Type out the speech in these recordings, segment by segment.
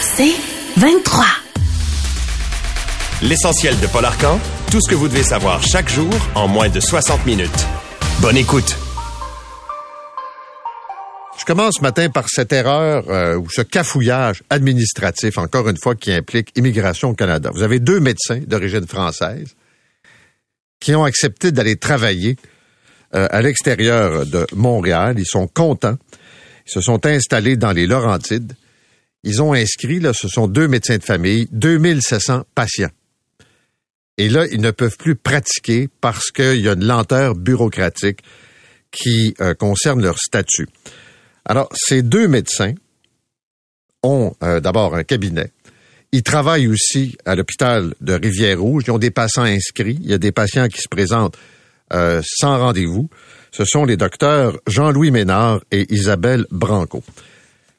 C'est 23. L'essentiel de Paul Arcan, tout ce que vous devez savoir chaque jour en moins de 60 minutes. Bonne écoute. Je commence ce matin par cette erreur euh, ou ce cafouillage administratif, encore une fois, qui implique immigration au Canada. Vous avez deux médecins d'origine française qui ont accepté d'aller travailler euh, à l'extérieur de Montréal. Ils sont contents. Ils se sont installés dans les Laurentides. Ils ont inscrit, là, ce sont deux médecins de famille, 2700 patients. Et là, ils ne peuvent plus pratiquer parce qu'il y a une lenteur bureaucratique qui euh, concerne leur statut. Alors, ces deux médecins ont euh, d'abord un cabinet. Ils travaillent aussi à l'hôpital de Rivière-Rouge. Ils ont des patients inscrits. Il y a des patients qui se présentent euh, sans rendez-vous. Ce sont les docteurs Jean-Louis Ménard et Isabelle Branco.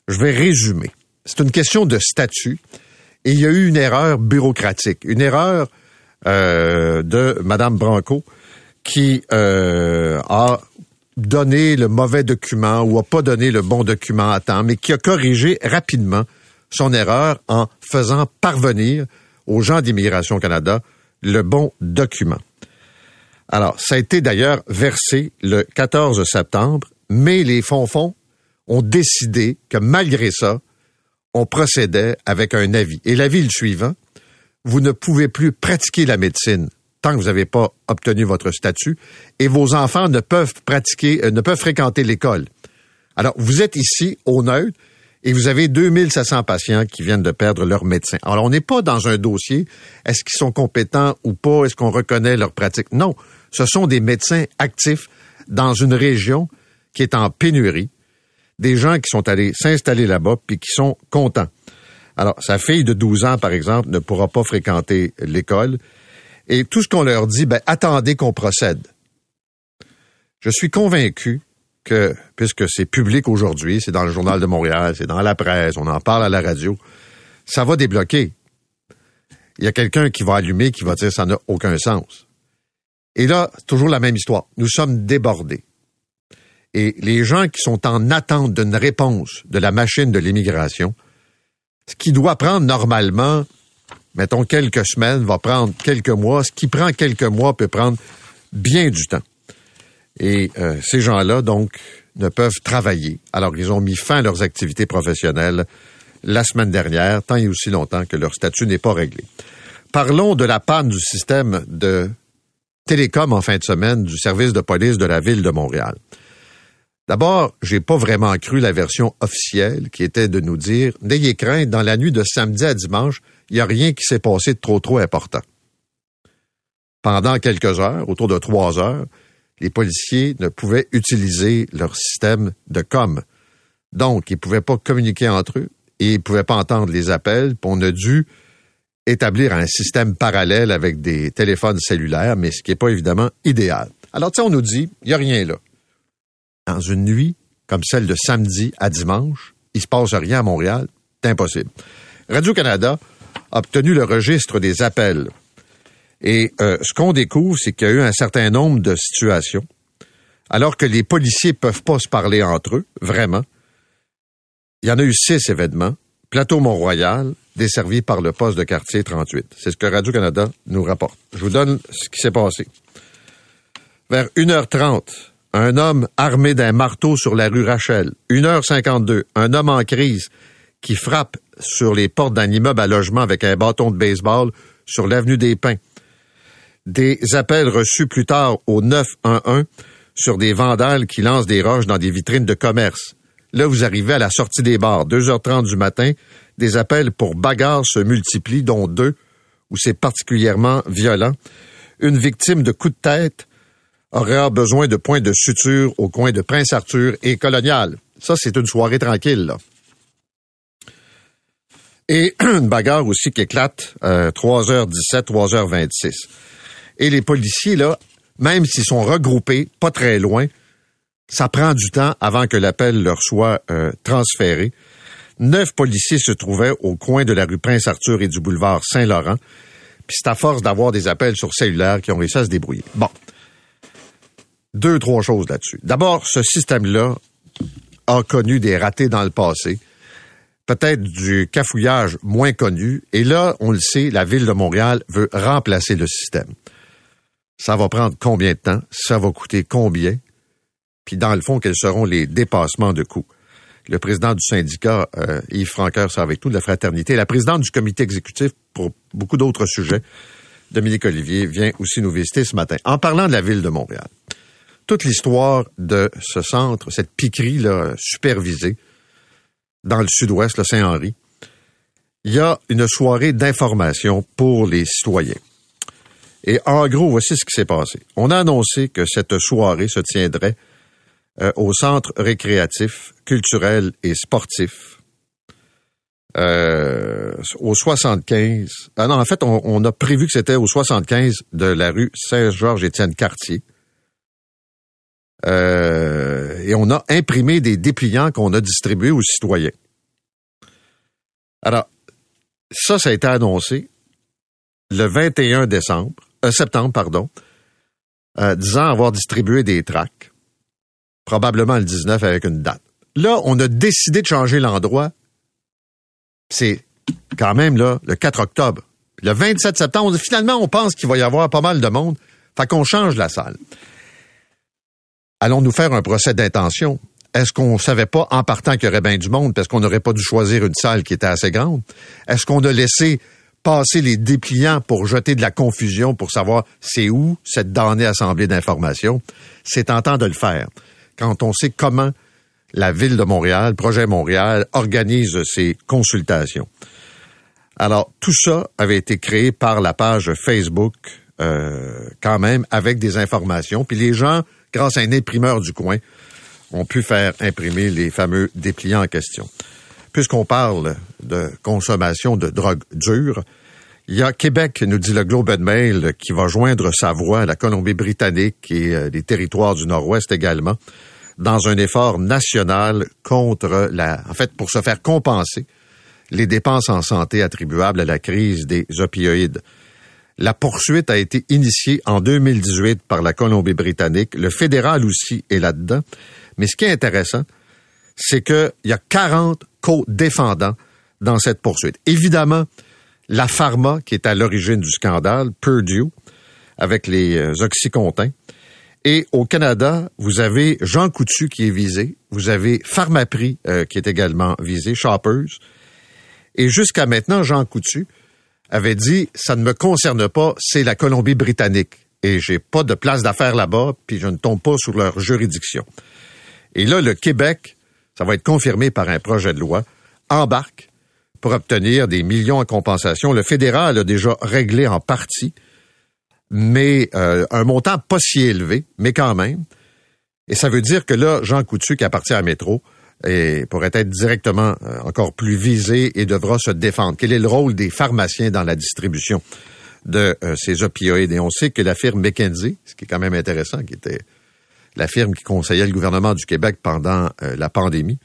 Je vais résumer. C'est une question de statut et il y a eu une erreur bureaucratique, une erreur euh, de Madame Branco qui a donné le mauvais document ou a pas donné le bon document à temps, mais qui a corrigé rapidement son erreur en faisant parvenir aux gens d'Immigration Canada le bon document. Alors, ça a été d'ailleurs versé le 14 septembre, mais les fonds-fonds ont décidé que malgré ça, on procédait avec un avis. Et l'avis est le suivant. Vous ne pouvez plus pratiquer la médecine tant que vous n'avez pas obtenu votre statut, et vos enfants ne peuvent pratiquer, euh, ne peuvent fréquenter l'école. Alors, vous êtes ici au neutre et vous avez 2700 patients qui viennent de perdre leur médecin. Alors, on n'est pas dans un dossier, est-ce qu'ils sont compétents ou pas, est-ce qu'on reconnaît leur pratique? Non, ce sont des médecins actifs dans une région qui est en pénurie, des gens qui sont allés s'installer là-bas puis qui sont contents. Alors, sa fille de 12 ans, par exemple, ne pourra pas fréquenter l'école. Et tout ce qu'on leur dit, ben, attendez qu'on procède. Je suis convaincu que, puisque c'est public aujourd'hui, c'est dans le Journal de Montréal, c'est dans la presse, on en parle à la radio, ça va débloquer. Il y a quelqu'un qui va allumer, qui va dire ça n'a aucun sens. Et là, toujours la même histoire. Nous sommes débordés. Et les gens qui sont en attente d'une réponse de la machine de l'immigration, ce qui doit prendre normalement mettons quelques semaines, va prendre quelques mois. Ce qui prend quelques mois peut prendre bien du temps. Et euh, ces gens-là, donc, ne peuvent travailler. Alors, ils ont mis fin à leurs activités professionnelles la semaine dernière, tant et aussi longtemps que leur statut n'est pas réglé. Parlons de la panne du système de télécom en fin de semaine du service de police de la ville de Montréal. D'abord, j'ai pas vraiment cru la version officielle qui était de nous dire n'ayez crainte, dans la nuit de samedi à dimanche, il n'y a rien qui s'est passé de trop trop important. Pendant quelques heures, autour de trois heures, les policiers ne pouvaient utiliser leur système de com. Donc, ils ne pouvaient pas communiquer entre eux et ils ne pouvaient pas entendre les appels. on a dû établir un système parallèle avec des téléphones cellulaires, mais ce qui n'est pas évidemment idéal. Alors, tu on nous dit, il n'y a rien là. Dans une nuit comme celle de samedi à dimanche, il se passe rien à Montréal, c'est impossible. Radio-Canada a obtenu le registre des appels. Et euh, ce qu'on découvre, c'est qu'il y a eu un certain nombre de situations, alors que les policiers peuvent pas se parler entre eux, vraiment. Il y en a eu six événements. Plateau Mont-Royal, desservi par le poste de quartier 38. C'est ce que Radio-Canada nous rapporte. Je vous donne ce qui s'est passé. Vers 1h30, un homme armé d'un marteau sur la rue Rachel. 1h52, un homme en crise qui frappe sur les portes d'un immeuble à logement avec un bâton de baseball sur l'avenue des Pins. Des appels reçus plus tard au 911 sur des vandales qui lancent des roches dans des vitrines de commerce. Là, vous arrivez à la sortie des bars, 2h30 du matin, des appels pour bagarres se multiplient, dont deux où c'est particulièrement violent. Une victime de coups de tête aurait besoin de points de suture au coin de Prince Arthur et Colonial. Ça, c'est une soirée tranquille, là. Et une bagarre aussi qui éclate euh, 3h17, 3h26. Et les policiers, là, même s'ils sont regroupés, pas très loin, ça prend du temps avant que l'appel leur soit euh, transféré. Neuf policiers se trouvaient au coin de la rue Prince-Arthur et du boulevard Saint-Laurent. Puis c'est à force d'avoir des appels sur cellulaire qui ont réussi à se débrouiller. Bon. Deux, trois choses là-dessus. D'abord, ce système-là a connu des ratés dans le passé. Peut-être du cafouillage moins connu. Et là, on le sait, la ville de Montréal veut remplacer le système. Ça va prendre combien de temps? Ça va coûter combien? Puis dans le fond, quels seront les dépassements de coûts? Le président du syndicat, euh, Yves Franqueur, ça avec nous, de la fraternité, la présidente du comité exécutif pour beaucoup d'autres sujets, Dominique Olivier, vient aussi nous visiter ce matin. En parlant de la ville de Montréal, toute l'histoire de ce centre, cette piquerie là, supervisée dans le sud-ouest, le Saint-Henri, il y a une soirée d'information pour les citoyens. Et en gros, voici ce qui s'est passé. On a annoncé que cette soirée se tiendrait euh, au centre récréatif, culturel et sportif. Euh, au 75. Ah non, en fait, on, on a prévu que c'était au 75 de la rue Saint-Georges-Étienne-Cartier. Euh, et on a imprimé des dépliants qu'on a distribués aux citoyens. Alors, ça, ça a été annoncé le 21 décembre, euh, septembre, pardon, euh, disant avoir distribué des tracts, probablement le 19 avec une date. Là, on a décidé de changer l'endroit. C'est quand même là le 4 octobre. Le 27 septembre, finalement, on pense qu'il va y avoir pas mal de monde. Fait qu'on change la salle. Allons-nous faire un procès d'intention? Est-ce qu'on savait pas en partant qu'il y aurait bien du monde parce qu'on n'aurait pas dû choisir une salle qui était assez grande? Est-ce qu'on a laissé passer les dépliants pour jeter de la confusion pour savoir c'est où cette damnée assemblée d'informations? C'est tentant de le faire quand on sait comment la Ville de Montréal, Projet Montréal, organise ses consultations. Alors, tout ça avait été créé par la page Facebook, euh, quand même, avec des informations. Puis les gens, grâce à un imprimeur du coin, ont pu faire imprimer les fameux dépliants en question. Puisqu'on parle de consommation de drogue dure, il y a Québec, nous dit le Globe and Mail, qui va joindre sa voix à la Colombie-Britannique et euh, les territoires du Nord-Ouest également, dans un effort national contre la, en fait, pour se faire compenser les dépenses en santé attribuables à la crise des opioïdes. La poursuite a été initiée en 2018 par la Colombie-Britannique. Le fédéral aussi est là-dedans. Mais ce qui est intéressant, c'est qu'il y a 40 co-défendants dans cette poursuite. Évidemment, la pharma qui est à l'origine du scandale, Purdue, avec les euh, oxycontins. Et au Canada, vous avez Jean Coutu qui est visé, vous avez Pharmaprix euh, qui est également visé, Shoppers. Et jusqu'à maintenant, Jean Coutu avait dit ça ne me concerne pas, c'est la Colombie-Britannique et j'ai pas de place d'affaires là-bas, puis je ne tombe pas sous leur juridiction. Et là, le Québec, ça va être confirmé par un projet de loi, embarque pour obtenir des millions en compensation. Le fédéral a déjà réglé en partie, mais euh, un montant pas si élevé, mais quand même. Et ça veut dire que là, Jean Coutu, qui appartient à Métro, et pourrait être directement euh, encore plus visé et devra se défendre. Quel est le rôle des pharmaciens dans la distribution de euh, ces opioïdes? Et on sait que la firme McKenzie, ce qui est quand même intéressant, qui était la firme qui conseillait le gouvernement du Québec pendant euh, la pandémie,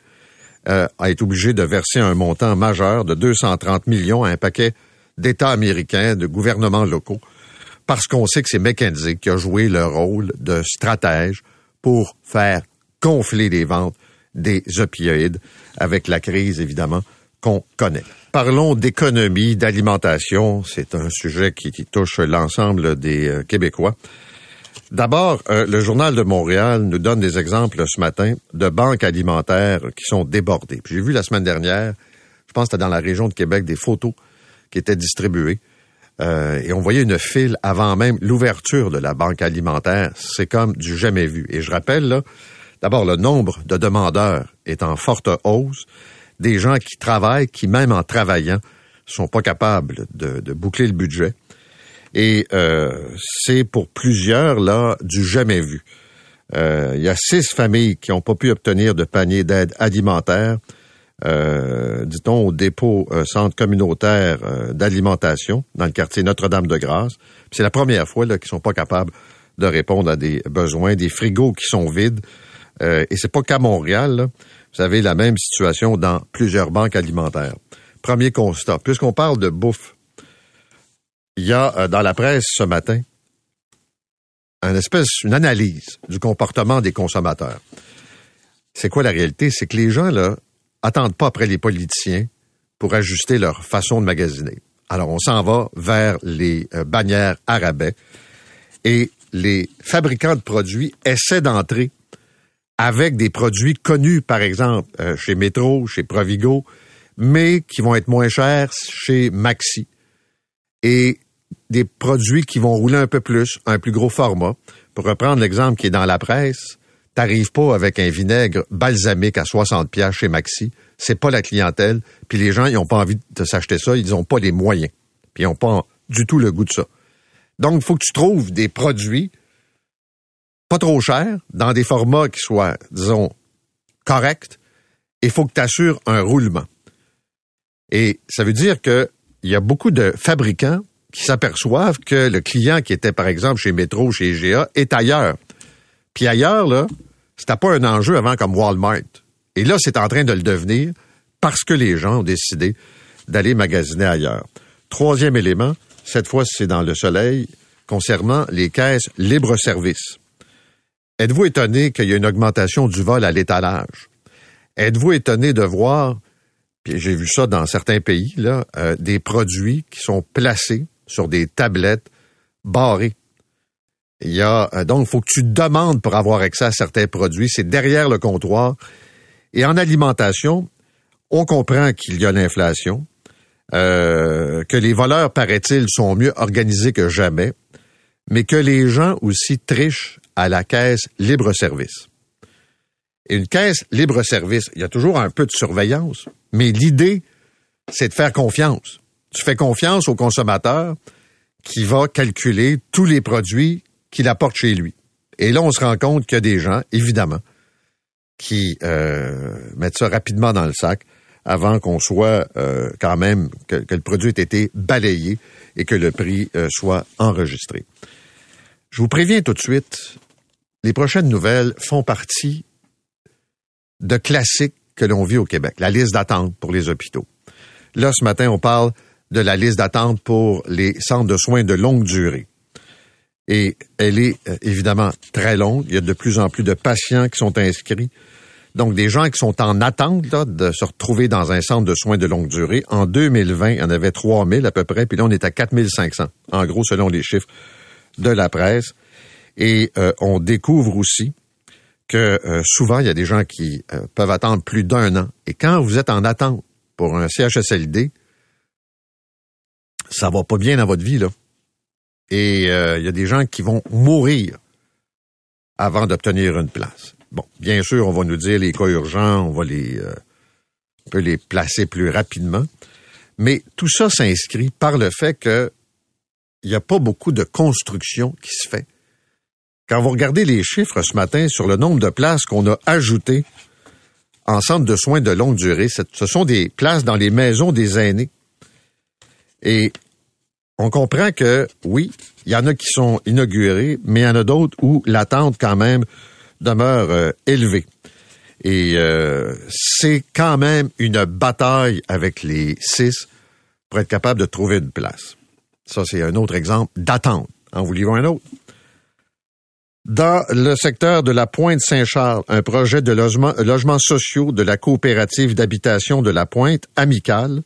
a été obligée de verser un montant majeur de 230 millions à un paquet d'États américains, de gouvernements locaux, parce qu'on sait que c'est McKenzie qui a joué le rôle de stratège pour faire gonfler les ventes des opioïdes avec la crise, évidemment, qu'on connaît. Parlons d'économie, d'alimentation. C'est un sujet qui, touche l'ensemble des euh, Québécois. D'abord, euh, le Journal de Montréal nous donne des exemples ce matin de banques alimentaires qui sont débordées. J'ai vu la semaine dernière, je pense que c'était dans la région de Québec, des photos qui étaient distribuées. Euh, et on voyait une file avant même l'ouverture de la banque alimentaire. C'est comme du jamais vu. Et je rappelle, là, D'abord, le nombre de demandeurs est en forte hausse. Des gens qui travaillent, qui même en travaillant, sont pas capables de, boucler le budget. Et euh, c'est pour plusieurs, là, du jamais vu. Euh, il y a six familles qui n'ont pas pu obtenir de panier d'aide alimentaire. Euh, dit-on, au dépôt centre communautaire d'alimentation dans le quartier Notre-Dame-de-Grâce. C'est la première fois qu'ils sont pas capables de répondre à des besoins, des frigos qui sont vides. Et c'est pas qu'à Montréal. Vous avez la même situation dans plusieurs banques alimentaires. Premier constat. Puisqu'on parle de bouffe, il y a dans la presse ce matin une espèce, une analyse du comportement des consommateurs. C'est quoi la réalité? C'est que les gens, là, attendent pas après les politiciens pour ajuster leur façon de magasiner. Alors, on s'en va vers les euh, bannières arabais et les fabricants de produits essaient d'entrer avec des produits connus, par exemple, euh, chez Metro, chez Provigo, mais qui vont être moins chers chez Maxi. Et des produits qui vont rouler un peu plus, un plus gros format. Pour reprendre l'exemple qui est dans la presse, t'arrives pas avec un vinaigre balsamique à 60 pièces chez Maxi. C'est pas la clientèle. Puis les gens, ils ont pas envie de s'acheter ça. Ils ont pas les moyens. Puis ils ont pas du tout le goût de ça. Donc, faut que tu trouves des produits pas trop chers, dans des formats qui soient, disons, corrects. Il faut que tu assures un roulement. Et ça veut dire qu'il y a beaucoup de fabricants qui s'aperçoivent que le client qui était, par exemple, chez Metro, chez GA, est ailleurs. Puis ailleurs, là, c'était pas un enjeu avant comme Walmart. Et là, c'est en train de le devenir parce que les gens ont décidé d'aller magasiner ailleurs. Troisième élément, cette fois, c'est dans le soleil, concernant les caisses libre-service. Êtes-vous étonné qu'il y ait une augmentation du vol à l'étalage? Êtes-vous étonné de voir, puis j'ai vu ça dans certains pays, là, euh, des produits qui sont placés sur des tablettes barrées? Il y a, euh, donc, il faut que tu demandes pour avoir accès à certains produits. C'est derrière le comptoir. Et en alimentation, on comprend qu'il y a l'inflation, euh, que les voleurs, paraît-il, sont mieux organisés que jamais, mais que les gens aussi trichent à la caisse libre-service. Une caisse libre-service, il y a toujours un peu de surveillance, mais l'idée, c'est de faire confiance tu fais confiance au consommateur qui va calculer tous les produits qu'il apporte chez lui. Et là, on se rend compte qu'il y a des gens, évidemment, qui euh, mettent ça rapidement dans le sac avant qu'on soit euh, quand même, que, le produit ait été balayé et que le prix euh, soit enregistré. Je vous préviens tout de suite, les prochaines nouvelles font partie de classiques que l'on vit au Québec, la liste d'attente pour les hôpitaux. Là, ce matin, on parle de la liste d'attente pour les centres de soins de longue durée. Et elle est euh, évidemment très longue. Il y a de plus en plus de patients qui sont inscrits. Donc, des gens qui sont en attente de se retrouver dans un centre de soins de longue durée. En 2020, il y en avait 3000 à peu près, puis là, on est à 4500, en gros, selon les chiffres de la presse. Et euh, on découvre aussi que euh, souvent, il y a des gens qui peuvent attendre plus d'un an. Et quand vous êtes en attente pour un CHSLD, ça va pas bien dans votre vie, là. Et il euh, y a des gens qui vont mourir avant d'obtenir une place. Bon, bien sûr, on va nous dire les cas urgents, on va les euh, peut les placer plus rapidement. Mais tout ça s'inscrit par le fait que il n'y a pas beaucoup de construction qui se fait. Quand vous regardez les chiffres ce matin sur le nombre de places qu'on a ajoutées en centre de soins de longue durée, ce sont des places dans les maisons des aînés. Et on comprend que, oui, il y en a qui sont inaugurés, mais il y en a d'autres où l'attente quand même demeure euh, élevée. Et euh, c'est quand même une bataille avec les six pour être capable de trouver une place. Ça, c'est un autre exemple d'attente. En vous livrant un autre? Dans le secteur de la Pointe Saint-Charles, un projet de logement, logements sociaux de la coopérative d'habitation de la Pointe, Amicale,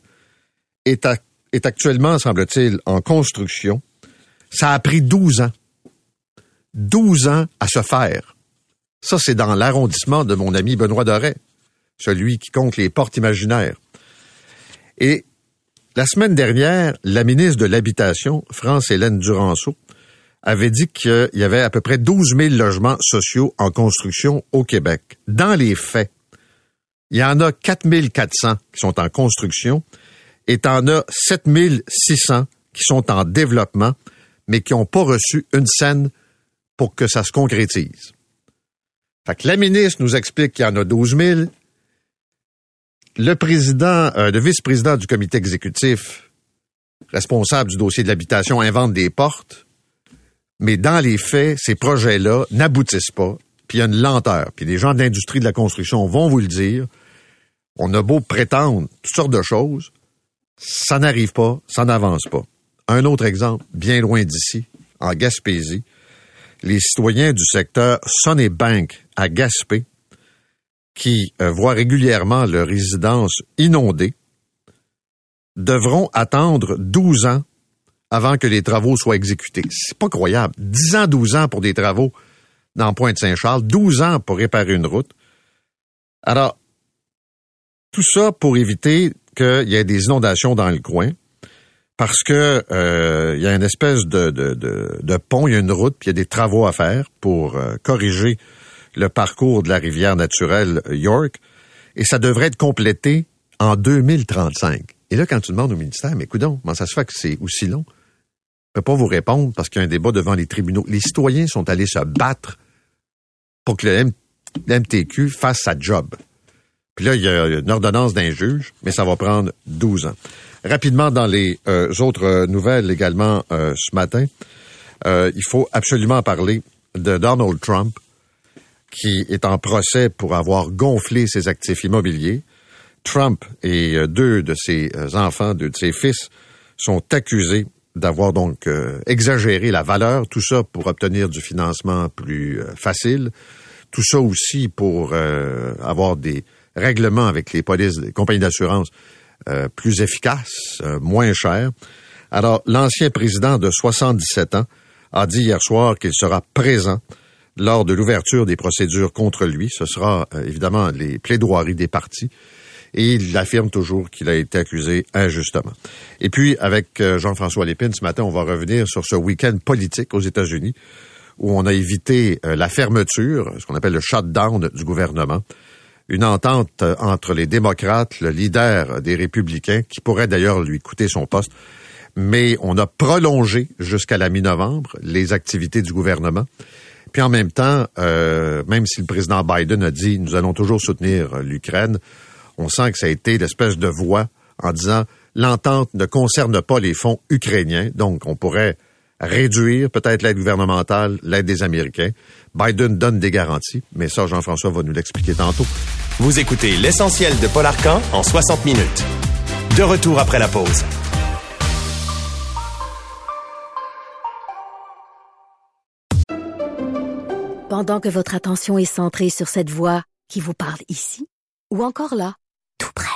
est actuellement, semble-t-il, en construction. Ça a pris 12 ans. 12 ans à se faire. Ça, c'est dans l'arrondissement de mon ami Benoît Doré, celui qui compte les portes imaginaires. Et la semaine dernière, la ministre de l'Habitation, France-Hélène Duranceau, avait dit qu'il y avait à peu près 12 000 logements sociaux en construction au Québec. Dans les faits, il y en a 4 400 qui sont en construction et t'en as 7600 qui sont en développement, mais qui n'ont pas reçu une scène pour que ça se concrétise. Fait que la ministre nous explique qu'il y en a 12 000. le président, euh, le vice-président du comité exécutif, responsable du dossier de l'habitation, invente des portes, mais dans les faits, ces projets-là n'aboutissent pas, puis il y a une lenteur. Puis les gens de l'industrie de la construction vont vous le dire. On a beau prétendre toutes sortes de choses, ça n'arrive pas, ça n'avance pas. Un autre exemple, bien loin d'ici, en Gaspésie, les citoyens du secteur Sonny Bank à Gaspé, qui euh, voient régulièrement leur résidence inondée, devront attendre 12 ans avant que les travaux soient exécutés. C'est pas croyable. 10 ans, 12 ans pour des travaux dans Pointe-Saint-Charles, 12 ans pour réparer une route. Alors, tout ça pour éviter qu'il y ait des inondations dans le coin, parce que euh, y a une espèce de, pont, il y a une route, puis il y a des travaux à faire pour euh, corriger le parcours de la rivière naturelle York, et ça devrait être complété en 2035. Et là, quand tu demandes au ministère, mais écoute, comment ça se fait que c'est aussi long? Je ne peux pas vous répondre parce qu'il y a un débat devant les tribunaux. Les citoyens sont allés se battre pour que le MTQ fasse sa job. Puis là, il y a une ordonnance d'un juge, mais ça va prendre 12 ans. Rapidement, dans les euh, autres nouvelles également euh, ce matin, euh, il faut absolument parler de Donald Trump, qui est en procès pour avoir gonflé ses actifs immobiliers. Trump et deux de ses enfants, deux de ses fils, sont accusés d'avoir donc euh, exagéré la valeur, tout ça pour obtenir du financement plus euh, facile, tout ça aussi pour euh, avoir des règlements avec les polices, les compagnies d'assurance plus efficaces, moins chers. Alors, l'ancien président de 77 ans a dit hier soir qu'il sera présent lors de l'ouverture des procédures contre lui. Ce sera évidemment les plaidoiries des partis et il affirme toujours qu'il a été accusé injustement. Et puis, avec euh, Jean-François Lépine, ce matin, on va revenir sur ce week-end politique aux États-Unis où on a évité euh, la fermeture, ce qu'on appelle le shutdown du gouvernement, une entente euh, entre les démocrates, le leader des républicains, qui pourrait d'ailleurs lui coûter son poste, mais on a prolongé jusqu'à la mi-novembre les activités du gouvernement. Puis en même temps, même si le président Biden a dit nous allons toujours soutenir l'Ukraine, on sent que ça a été l'espèce de voix en disant l'entente ne concerne pas les fonds ukrainiens, donc on pourrait réduire peut-être l'aide gouvernementale, l'aide des Américains. Biden donne des garanties, mais ça, Jean-François va nous l'expliquer tantôt. Vous écoutez l'essentiel de Paul Arcan en 60 minutes. De retour après la pause. Pendant que votre attention est centrée sur cette voix qui vous parle ici, ou encore là,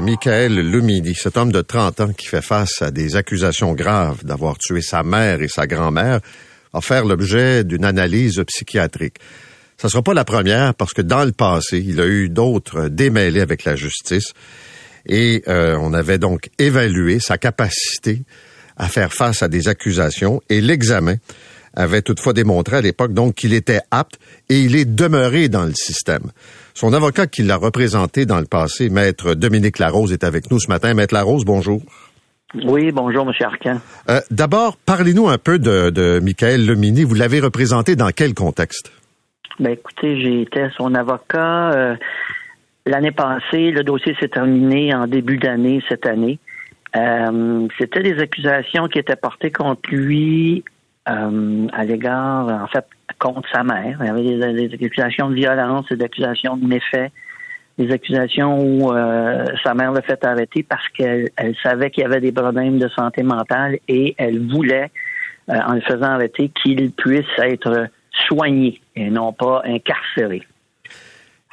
Michael Lumini, cet homme de 30 ans qui fait face à des accusations graves d'avoir tué sa mère et sa grand-mère, va faire l'objet d'une analyse psychiatrique. Ce ne sera pas la première parce que dans le passé, il a eu d'autres démêlés avec la justice et euh, on avait donc évalué sa capacité à faire face à des accusations et l'examen avait toutefois démontré à l'époque qu'il était apte et il est demeuré dans le système. Son avocat qui l'a représenté dans le passé, Maître Dominique Larose, est avec nous ce matin. Maître Larose, bonjour. Oui, bonjour, M. Arcan. Euh, D'abord, parlez-nous un peu de, de Michael Lemini. Vous l'avez représenté dans quel contexte? Ben, écoutez, j'étais son avocat. Euh, l'année passée, le dossier s'est terminé en début d'année, cette année. Euh, C'était des accusations qui étaient portées contre lui euh, à l'égard, en fait, contre sa mère. Il y avait des, accusations de violence, des accusations de méfaits, des accusations où euh, sa mère l'a fait arrêter parce qu'elle savait qu'il y avait des problèmes de santé mentale et elle voulait, euh, en le faisant arrêter, qu'il puisse être soigné et non pas incarcéré.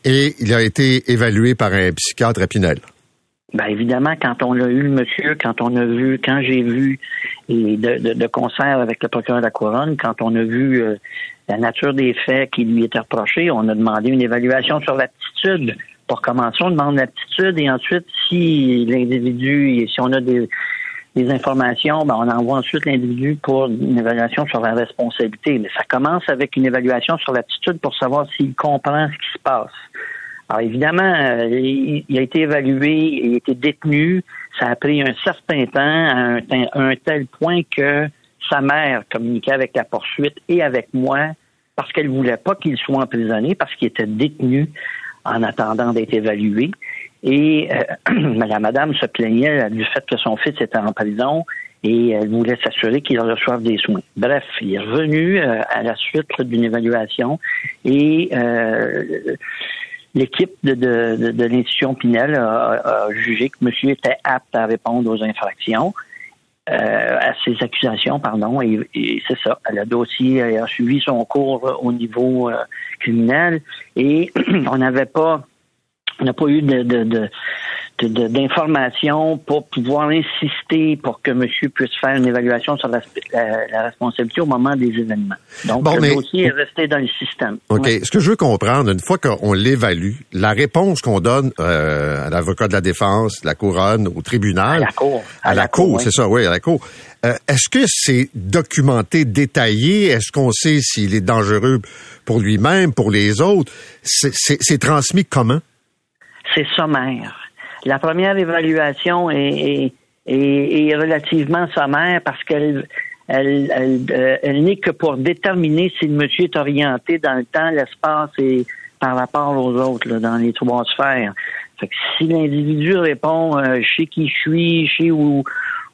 Et il a été évalué par un psychiatre à Pinel. Ben évidemment, quand on l'a eu, monsieur, quand on a vu, quand j'ai vu et de, de, concert avec le procureur de la couronne, quand on a vu euh, la nature des faits qui lui étaient reprochés, on a demandé une évaluation sur l'aptitude Pour commencer, on demande l'aptitude et ensuite, si l'individu, si on a des, des informations, ben, on envoie ensuite l'individu pour une évaluation sur la responsabilité. Mais ça commence avec une évaluation sur l'attitude pour savoir s'il comprend ce qui se passe. Alors évidemment, euh, il, a été évalué, il a été détenu. Ça a pris un certain temps, à un, tel point que sa mère communiquait avec la poursuite et avec moi parce qu'elle voulait pas qu'il soit emprisonné, parce qu'il était détenu en attendant d'être évalué. Et euh, la madame se plaignait du fait que son fils était en prison et elle voulait s'assurer qu'il reçoive des soins. Bref, il est revenu euh, à la suite d'une évaluation et euh, l'équipe de, de, de, l'institution Pinel a, a, jugé que monsieur était apte à répondre aux infractions. Euh, à ces accusations, pardon, et, et c'est ça. Le dossier a suivi son cours au niveau euh, criminel et on n'avait pas on n'a pas eu de, de, de d'informations pour pouvoir insister pour que monsieur puisse faire une évaluation sur la, la, la responsabilité au moment des événements. Donc, Bon, le mais- dossier est resté dans le système. OK. Ouais. Ce que je veux comprendre, une fois qu'on l'évalue, la réponse qu'on donne euh, à l'avocat de la défense, la couronne, au tribunal. À la cour. À, la, cour, oui. c'est ça, oui, à la cour. Euh, Est-ce que c'est documenté, détaillé? Est-ce qu'on sait s'il est dangereux pour lui-même, pour les autres? C'est transmis comment? C'est sommaire. La première évaluation est, est, est- est relativement sommaire parce qu'elle elle, elle, euh, elle n'est que pour déterminer si le monsieur est orienté dans le temps, l'espace et par rapport aux autres, là, dans les trois sphères. Fait que si l'individu répond euh, sais qui je suis, sais où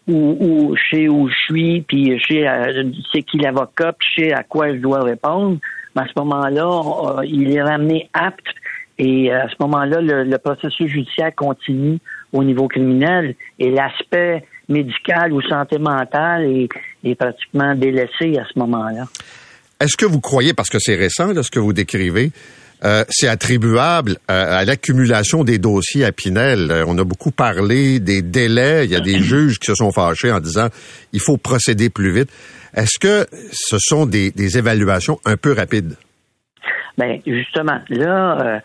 où, où sais où je suis, puis sais euh, c'est qui l'avocat, puis sais à quoi je dois répondre, mais à ce moment-là, il est ramené apte et euh, à ce moment-là, le, le processus judiciaire continue au niveau criminel et l'aspect médical ou santé mentale est, est pratiquement délaissé à ce moment-là. Est-ce que vous croyez, parce que c'est récent, là, ce que vous décrivez, euh, c'est attribuable à, à l'accumulation des dossiers à Pinel? Euh, on a beaucoup parlé des délais. Il y a des juges qui se sont fâchés en disant il faut procéder plus vite. Est-ce que ce sont des, des évaluations un peu rapides? Ben justement, là, euh,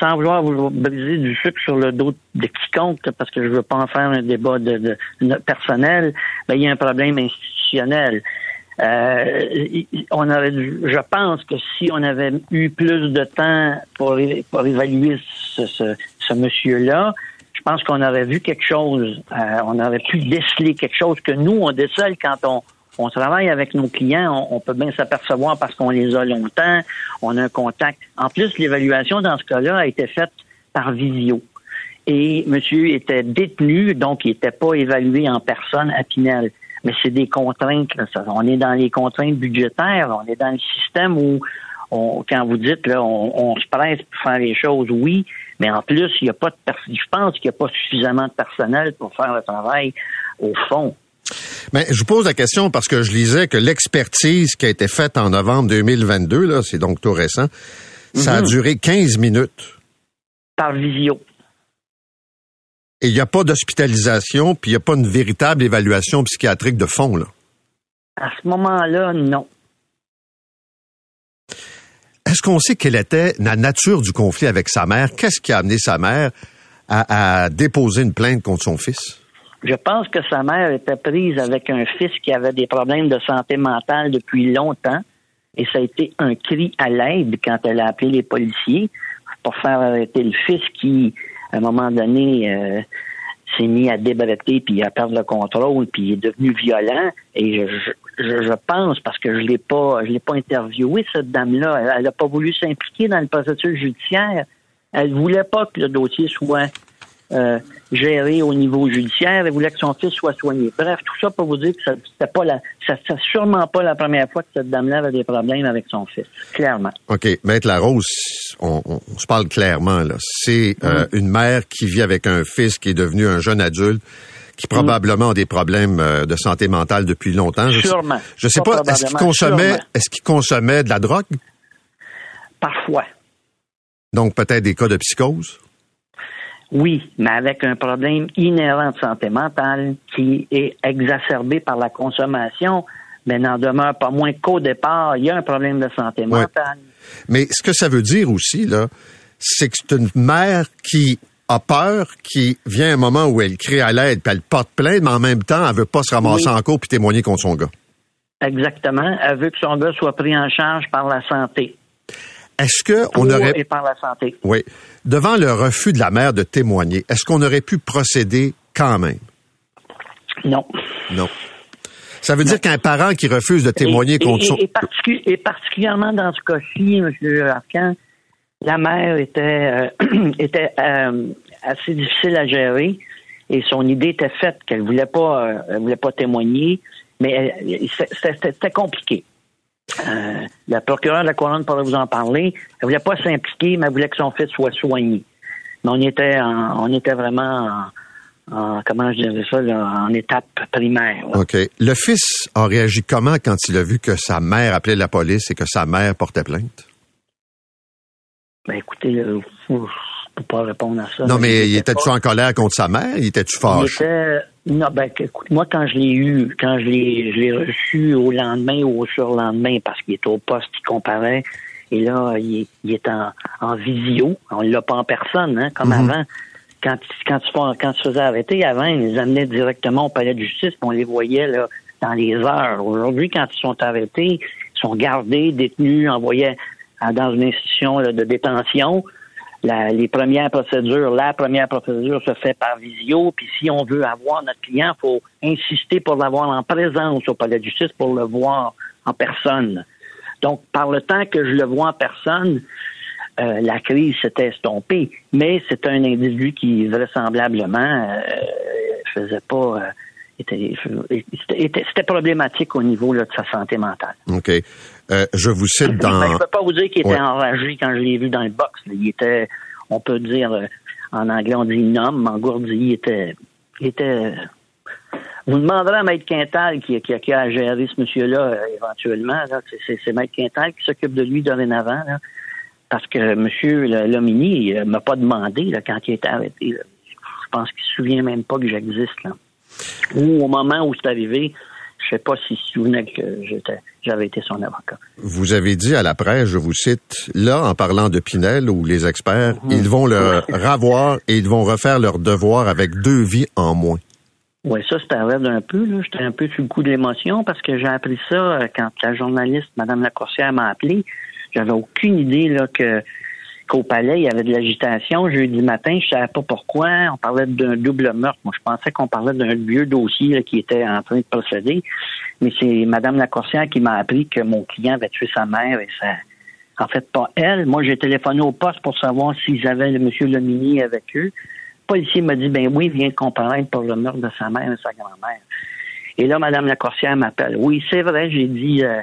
sans vouloir vous briser du sucre sur le dos de quiconque, parce que je veux pas en faire un débat de, de- de- personnel, ben, il y a un problème institutionnel. Euh, on aurait dû- je pense que si on avait eu plus de temps pour, pour évaluer ce, ce, ce monsieur-là, je pense qu'on aurait vu quelque chose. Euh, on aurait pu déceler quelque chose que nous, on décèle quand on, on travaille avec nos clients. On, peut bien s'apercevoir parce qu'on les a longtemps, on a un contact. En plus, l'évaluation dans ce cas-là a été faite par visio. Et monsieur était détenu, donc il n'était pas évalué en personne à Pinel. Mais c'est des contraintes. ça. On est dans les contraintes budgétaires. On est dans le système où, quand vous dites là, on, se presse pour faire les choses, oui, mais en plus, il y a pas de je pense qu'il n'y a pas suffisamment de personnel pour faire le travail au fond. Mais je vous pose la question parce que je lisais que l'expertise qui a été faite en novembre 2022, là, c'est donc tout récent, ça a duré 15 minutes. Par visio. Et il n'y a pas d'hospitalisation, puis il n'y a pas une véritable évaluation psychiatrique de fond. Là. À ce moment-là, non. Est-ce qu'on sait quelle était la nature du conflit avec sa mère? Qu'est-ce qui a amené sa mère à, à déposer une plainte contre son fils? Je pense que sa mère était prise avec un fils qui avait des problèmes de santé mentale depuis longtemps. Et ça a été un cri à l'aide quand elle a appelé les policiers pour faire arrêter le fils qui, à un moment donné, euh, s'est mis à débretter puis à perdre le contrôle puis est devenu violent. Et je, je, je pense, parce que je l'ai pas, je l'ai pas interviewé, cette dame-là, elle n'a pas voulu s'impliquer dans le processus judiciaire. Elle voulait pas que le dossier soit euh, géré au niveau judiciaire. Elle voulait que son fils soit soigné. Bref, tout ça pour vous dire que c'était pas la, ça, sûrement pas la première fois que cette dame-là avait des problèmes avec son fils. Clairement. OK. Maître Larose, on, on- on se parle clairement. là. C'est euh, une mère qui vit avec un fils qui est devenu un jeune adulte qui probablement a des problèmes euh, de santé mentale depuis longtemps. Je sais- Sûrement. Je sais Pas pas, est-ce qu'il consommait, est-ce qu'il consommait de la drogue? Parfois. Donc peut-être des cas de psychose? Oui, mais avec un problème inhérent de santé mentale qui est exacerbé par la consommation, mais n'en demeure pas moins qu'au départ, il y a un problème de santé Ouais. mentale. Mais ce que ça veut dire aussi, là, c'est que c'est une mère qui a peur, qui vient un moment où elle crie à l'aide, puis elle porte plainte, mais en même temps, elle veut pas se ramasser Oui. en cours puis témoigner contre son gars. Exactement. Elle veut que son gars soit pris en charge par la santé. Est-ce que on Pour aurait Et par la santé. Oui. Devant le refus de la mère de témoigner, est-ce qu'on aurait pu procéder quand même? Non. Non. Ça veut dire qu'un parent qui refuse de témoigner et, contre et- son... et particu- et particulièrement dans ce cas-ci, M. Arcan, la mère était, euh, était euh, assez difficile à gérer et son idée était faite qu'elle voulait pas, euh, elle voulait pas témoigner, mais c'était compliqué. Euh, la procureure de la couronne pourrait vous en parler. Elle voulait pas s'impliquer, mais elle voulait que son fils soit soigné. Mais on était, en- on était vraiment en, en- comment je dirais ça, là, en étape primaire. là. OK. Le fils a réagi comment quand il a vu que sa mère appelait la police et que sa mère portait plainte? Ben écoutez, euh, peux pas répondre à ça. non, mais il était était-tu en colère contre sa mère? Il était-tu il fâché? était- Non, ben écoute, moi quand je l'ai eu, quand je l'ai je l'ai reçu au lendemain ou au surlendemain, parce qu'il était au poste, il comparait, et là, il, est- il est en, en visio. On l'a pas en personne, hein, comme Mhm. avant. Quand, quand, tu, quand tu faisais arrêter, avant, ils les amenaient directement au palais de justice, on les voyait là, dans les heures. Aujourd'hui, quand ils sont arrêtés, ils sont gardés, détenus, envoyés dans une institution là, de détention. La- les premières procédures, la première procédure se fait par visio, puis si on veut avoir notre client, faut insister pour l'avoir en présence au palais de justice pour le voir en personne. Donc, par le temps que je le vois en personne, euh, la crise s'était estompée, mais c'est un individu qui vraisemblablement euh, faisait pas, euh, était, était- était- c'était problématique au niveau là, de sa santé mentale. OK. Euh, je vous cite Ben, dans... je peux pas vous dire qu'il était Ouais. enragé quand je l'ai vu dans le box. là. Il était, on peut dire, euh, en anglais, on dit nomme, engourdi. Il était, il était. Vous demanderez à Maître Quintal qui, qui, qui a géré ce monsieur-là euh, éventuellement. là. C'est- C'est c'est Maître Quintal qui s'occupe de lui dorénavant. Là, parce que monsieur Lomini euh, m'a pas demandé là, quand il était arrêté. là. Je pense qu'il se souvient même pas que j'existe. là. Ou au moment où c'est arrivé, je sais pas s'il se souvenait que j'étais, j'avais été son avocat. Vous avez dit à la presse, je vous cite, là, en parlant de Pinel ou les experts, Mhm. ils vont le ravoir et ils vont refaire leur devoir avec deux vies en moins. Oui, ça, c'était un peu. là. J'étais un peu sur le coup de l'émotion parce que j'ai appris ça euh, quand la journaliste, Mme Lacourcière, m'a appelé. J'avais aucune idée là, que qu'au palais, il y avait de l'agitation. Jeudi matin, je savais pas pourquoi. On parlait d'un double meurtre. Moi, je pensais qu'on parlait d'un vieux dossier là, qui était en train de procéder. Mais c'est Mme Lacourcière qui m'a appris que mon client avait tué sa mère et ça. En fait, pas elle. Moi, j'ai téléphoné au poste pour savoir s'ils avaient le monsieur Lomini avec eux. Le policier m'a dit, ben oui, il vient de comparaître pour le meurtre de sa mère et sa grand-mère. Et là, Mme Lacourcière m'appelle. Oui, c'est vrai, j'ai dit... euh,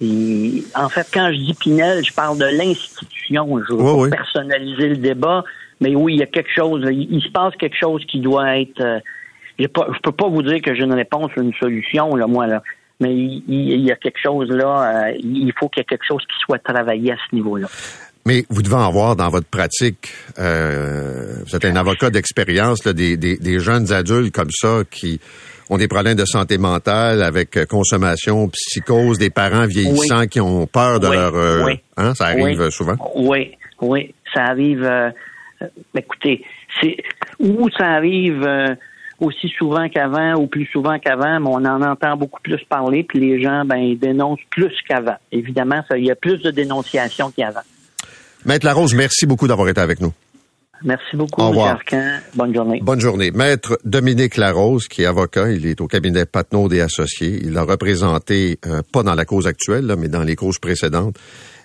en fait, quand je dis Pinel, je parle de l'institution. Je veux Oui, pas oui. personnaliser le débat, mais oui, il y a quelque chose. Il, il se passe quelque chose qui doit être... euh, pas, je peux pas vous dire que j'ai une réponse ou une solution, là, moi, là. Mais il, y a quelque chose là, euh, il faut qu'il y ait quelque chose qui soit travaillé à ce niveau-là. Mais vous devez en voir dans votre pratique, euh, vous êtes un avocat d'expérience, là, des, des, des jeunes adultes comme ça qui ont des problèmes de santé mentale avec euh, consommation, psychose, des parents vieillissants qui ont peur de Oui, leur... euh, oui. hein, ça arrive Oui. souvent. Oui, oui, ça arrive. euh, euh, écoutez, c'est ou ça arrive euh, aussi souvent qu'avant ou plus souvent qu'avant, mais on en entend beaucoup plus parler, puis les gens, ben, ils dénoncent plus qu'avant. Évidemment, ça, il y a plus de dénonciations qu'avant. Maître Larose, merci beaucoup d'avoir été avec nous. Merci beaucoup, Au M. Arcan. Bonne journée. Bonne journée. Maître Dominique Larose, qui est avocat, il est au cabinet Patnaud et Associés. Il a représenté, euh, pas dans la cause actuelle, là, mais dans les causes précédentes,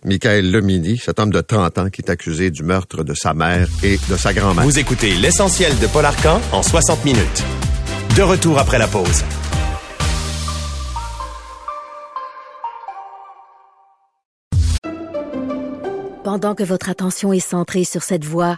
Michael Lemini, cet homme de 30 ans qui est accusé du meurtre de sa mère et de sa grand-mère. Vous écoutez l'essentiel de Paul Arcan en 60 minutes. De retour après la pause. Pendant que votre attention est centrée sur cette voix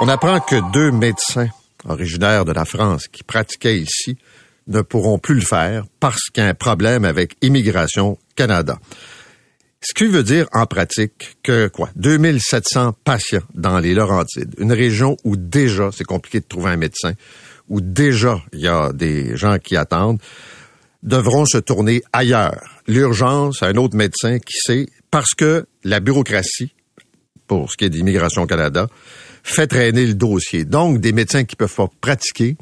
On apprend que deux médecins originaires de la France qui pratiquaient ici ne pourront plus le faire parce qu'il y a un problème avec Immigration Canada. Ce qui veut dire en pratique que quoi? 2700 patients dans les Laurentides, une région où déjà c'est compliqué de trouver un médecin, où déjà il y a des gens qui attendent, devront se tourner ailleurs. L'urgence, un autre médecin qui sait, parce que la bureaucratie, pour ce qui est d'Immigration Canada, fait traîner le dossier. Donc, des médecins qui peuvent pas pratiquer,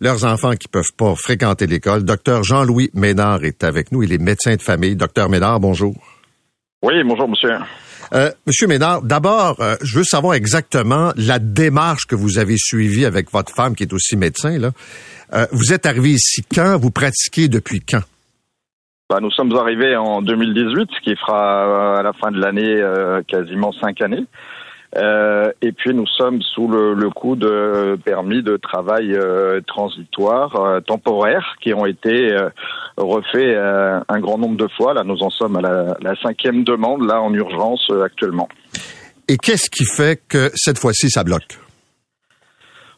leurs enfants qui peuvent pas fréquenter l'école. Docteur Jean-Louis Ménard est avec nous. Il est médecin de famille. Docteur Ménard, bonjour. Oui, bonjour, monsieur. Euh, monsieur Ménard, d'abord, euh, je veux savoir exactement la démarche que vous avez suivie avec votre femme, qui est aussi médecin. Là. Euh, vous êtes arrivé ici quand? Vous pratiquez depuis quand? Bah, nous sommes arrivés en 2018, ce qui fera à la fin de l'année quasiment cinq années. Euh, et puis nous sommes sous le, le coup de permis de travail euh, transitoire euh, temporaire qui ont été euh, refaits un grand nombre de fois. Là, nous en sommes à la, la cinquième demande là en urgence actuellement. Et qu'est-ce qui fait que cette fois-ci ça bloque?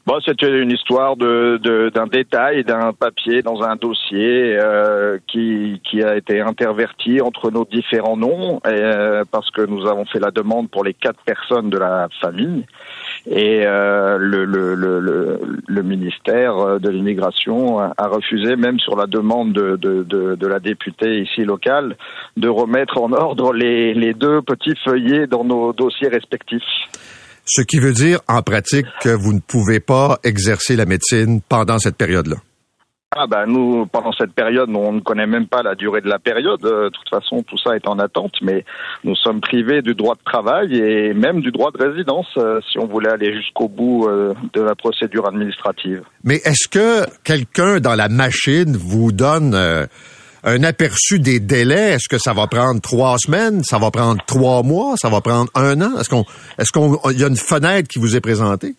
Bon, c'était une histoire de, d'un détail, d'un papier dans un dossier euh, qui, qui a été interverti entre nos différents noms euh, parce que nous avons fait la demande pour les quatre personnes de la famille et euh, le, le, le, le, ministère de l'immigration a refusé, même sur la demande de, de, de, de, la députée ici locale, de remettre en ordre les, les deux petits feuillets dans nos dossiers respectifs. Ce qui veut dire, en pratique, que vous ne pouvez pas exercer la médecine pendant cette période-là. Ah ben nous, pendant cette période, on ne connaît même pas la durée de la période. De toute façon, tout ça est en attente, mais nous sommes privés du droit de travail et même du droit de résidence euh, si on voulait aller jusqu'au bout euh, de la procédure administrative. Mais est-ce que quelqu'un dans la machine vous donne euh, un aperçu des délais. Est-ce que ça va prendre trois semaines? Ça va prendre trois mois? Ça va prendre un an? Est-ce qu'on, est-ce qu'on, il y a une fenêtre qui vous est présentée?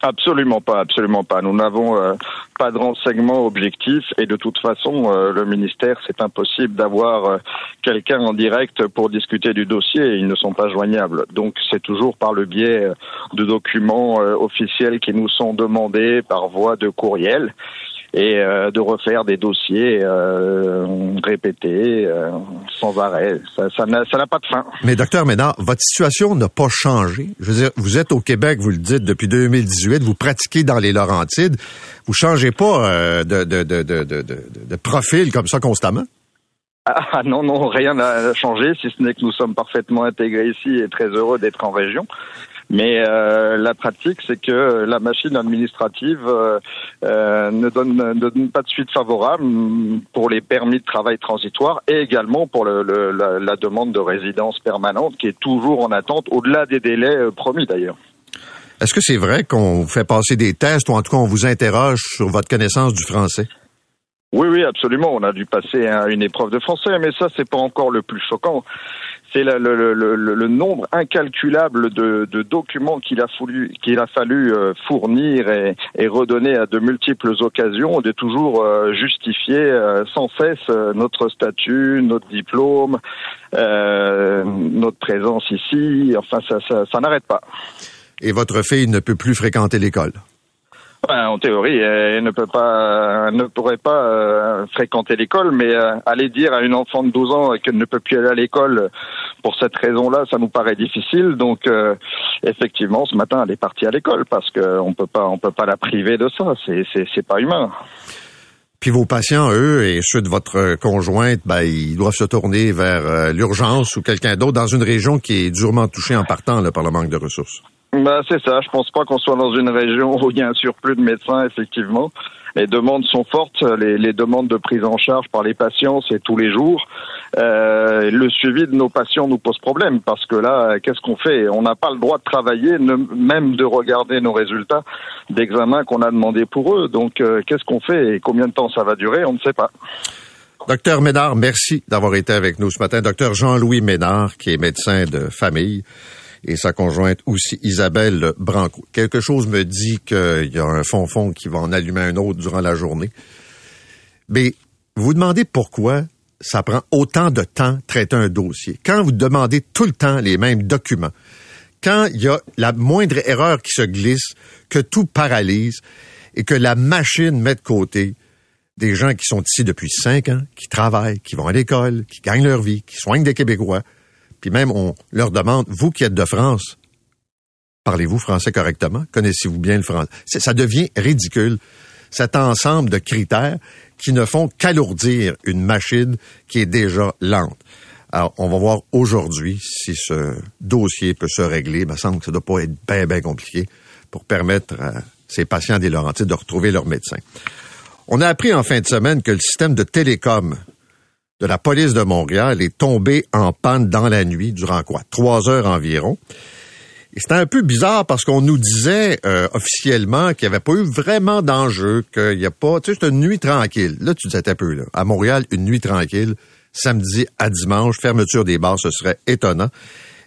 Absolument pas, absolument pas. Nous n'avons euh, pas de renseignements objectifs et de toute façon, euh, le ministère, c'est impossible d'avoir euh, quelqu'un en direct pour discuter du dossier. Ils ne sont pas joignables. Donc, c'est toujours par le biais de documents officiels qui nous sont demandés par voie de courriel et euh, de refaire des dossiers euh, répétés euh, sans arrêt. Ça, ça n'a pas de fin. Mais docteur Ménard, votre situation n'a pas changé. Je veux dire, vous êtes au Québec, vous le dites, depuis 2018, vous pratiquez dans les Laurentides. Vous changez pas de, de, de, de, de, de profil comme ça constamment? Ah non, non, rien n'a changé, si ce n'est que nous sommes parfaitement intégrés ici et très heureux d'être en région. Mais euh, la pratique, c'est que la machine administrative euh, euh, ne, donne, ne, donne, pas de suite favorable pour les permis de travail transitoire et également pour le, le, la, la, demande de résidence permanente qui est toujours en attente, au-delà des délais euh, promis d'ailleurs. Est-ce que c'est vrai qu'on fait passer des tests ou en tout cas on vous interroge sur votre connaissance du français? Oui, oui, absolument. On a dû passer une épreuve de français, mais ça, c'est pas encore le plus choquant c'est le, le, nombre incalculable de, documents qu'il a, fallu, qu'il a fallu euh, fournir et, redonner à de multiples occasions, de toujours euh, justifier euh, sans cesse notre statut, notre diplôme, notre présence ici. Enfin, ça n'arrête pas. Et votre fille ne peut plus fréquenter l'école? En théorie, elle ne peut pas, ne pourrait pas euh, fréquenter l'école, mais euh, aller dire à une enfant de 12 ans qu'elle ne peut plus aller à l'école pour cette raison-là, ça nous paraît difficile. Donc, euh, effectivement, ce matin, elle est partie à l'école parce qu'on peut pas, on peut pas la priver de ça. C'est, pas humain. Puis vos patients, eux, et ceux de votre conjointe, ben, ils doivent se tourner vers l'urgence ou quelqu'un d'autre dans une région qui est durement touchée en partant par le manque de ressources. Bah, c'est ça. Je pense pas qu'on soit dans une région où il y a un surplus de médecins, effectivement. Les demandes sont fortes. Les, demandes de prise en charge par les patients, c'est tous les jours. Euh, le suivi de nos patients nous pose problème parce que là, qu'est-ce qu'on fait? On n'a pas le droit de travailler, même de regarder nos résultats d'examen qu'on a demandé pour eux. Donc, euh, qu'est-ce qu'on fait et combien de temps ça va durer? On ne sait pas. Docteur Ménard, merci d'avoir été avec nous ce matin. Docteur Jean-Louis Ménard, qui est médecin de famille et sa conjointe aussi, Isabelle Branco. Quelque chose me dit qu'il y a un fond-fond qui va en allumer un autre durant la journée. Mais vous vous demandez pourquoi ça prend autant de temps traiter un dossier. Quand vous demandez tout le temps les mêmes documents, quand il y a la moindre erreur qui se glisse, que tout paralyse et que la machine met de côté des gens qui sont ici depuis cinq ans, qui travaillent, qui vont à l'école, qui gagnent leur vie, qui soignent des Québécois, puis même on leur demande, vous qui êtes de France, parlez-vous français correctement? Connaissez-vous bien le français? Ça devient ridicule, cet ensemble de critères qui ne font qu'alourdir une machine qui est déjà lente. Alors, on va voir aujourd'hui si ce dossier peut se régler. Il me semble que ça ne doit pas être bien, bien compliqué pour permettre à ces patients des Laurentides de retrouver leur médecin. On a appris en fin de semaine que le système de télécom de la police de Montréal est tombé en panne dans la nuit durant quoi? Trois heures environ. Et c'était un peu bizarre parce qu'on nous disait euh, officiellement qu'il n'y avait pas eu vraiment d'enjeu, qu'il n'y a pas, tu sais, c'est une nuit tranquille. Là, tu disais un peu, là, à Montréal, une nuit tranquille, samedi à dimanche, fermeture des bars, ce serait étonnant.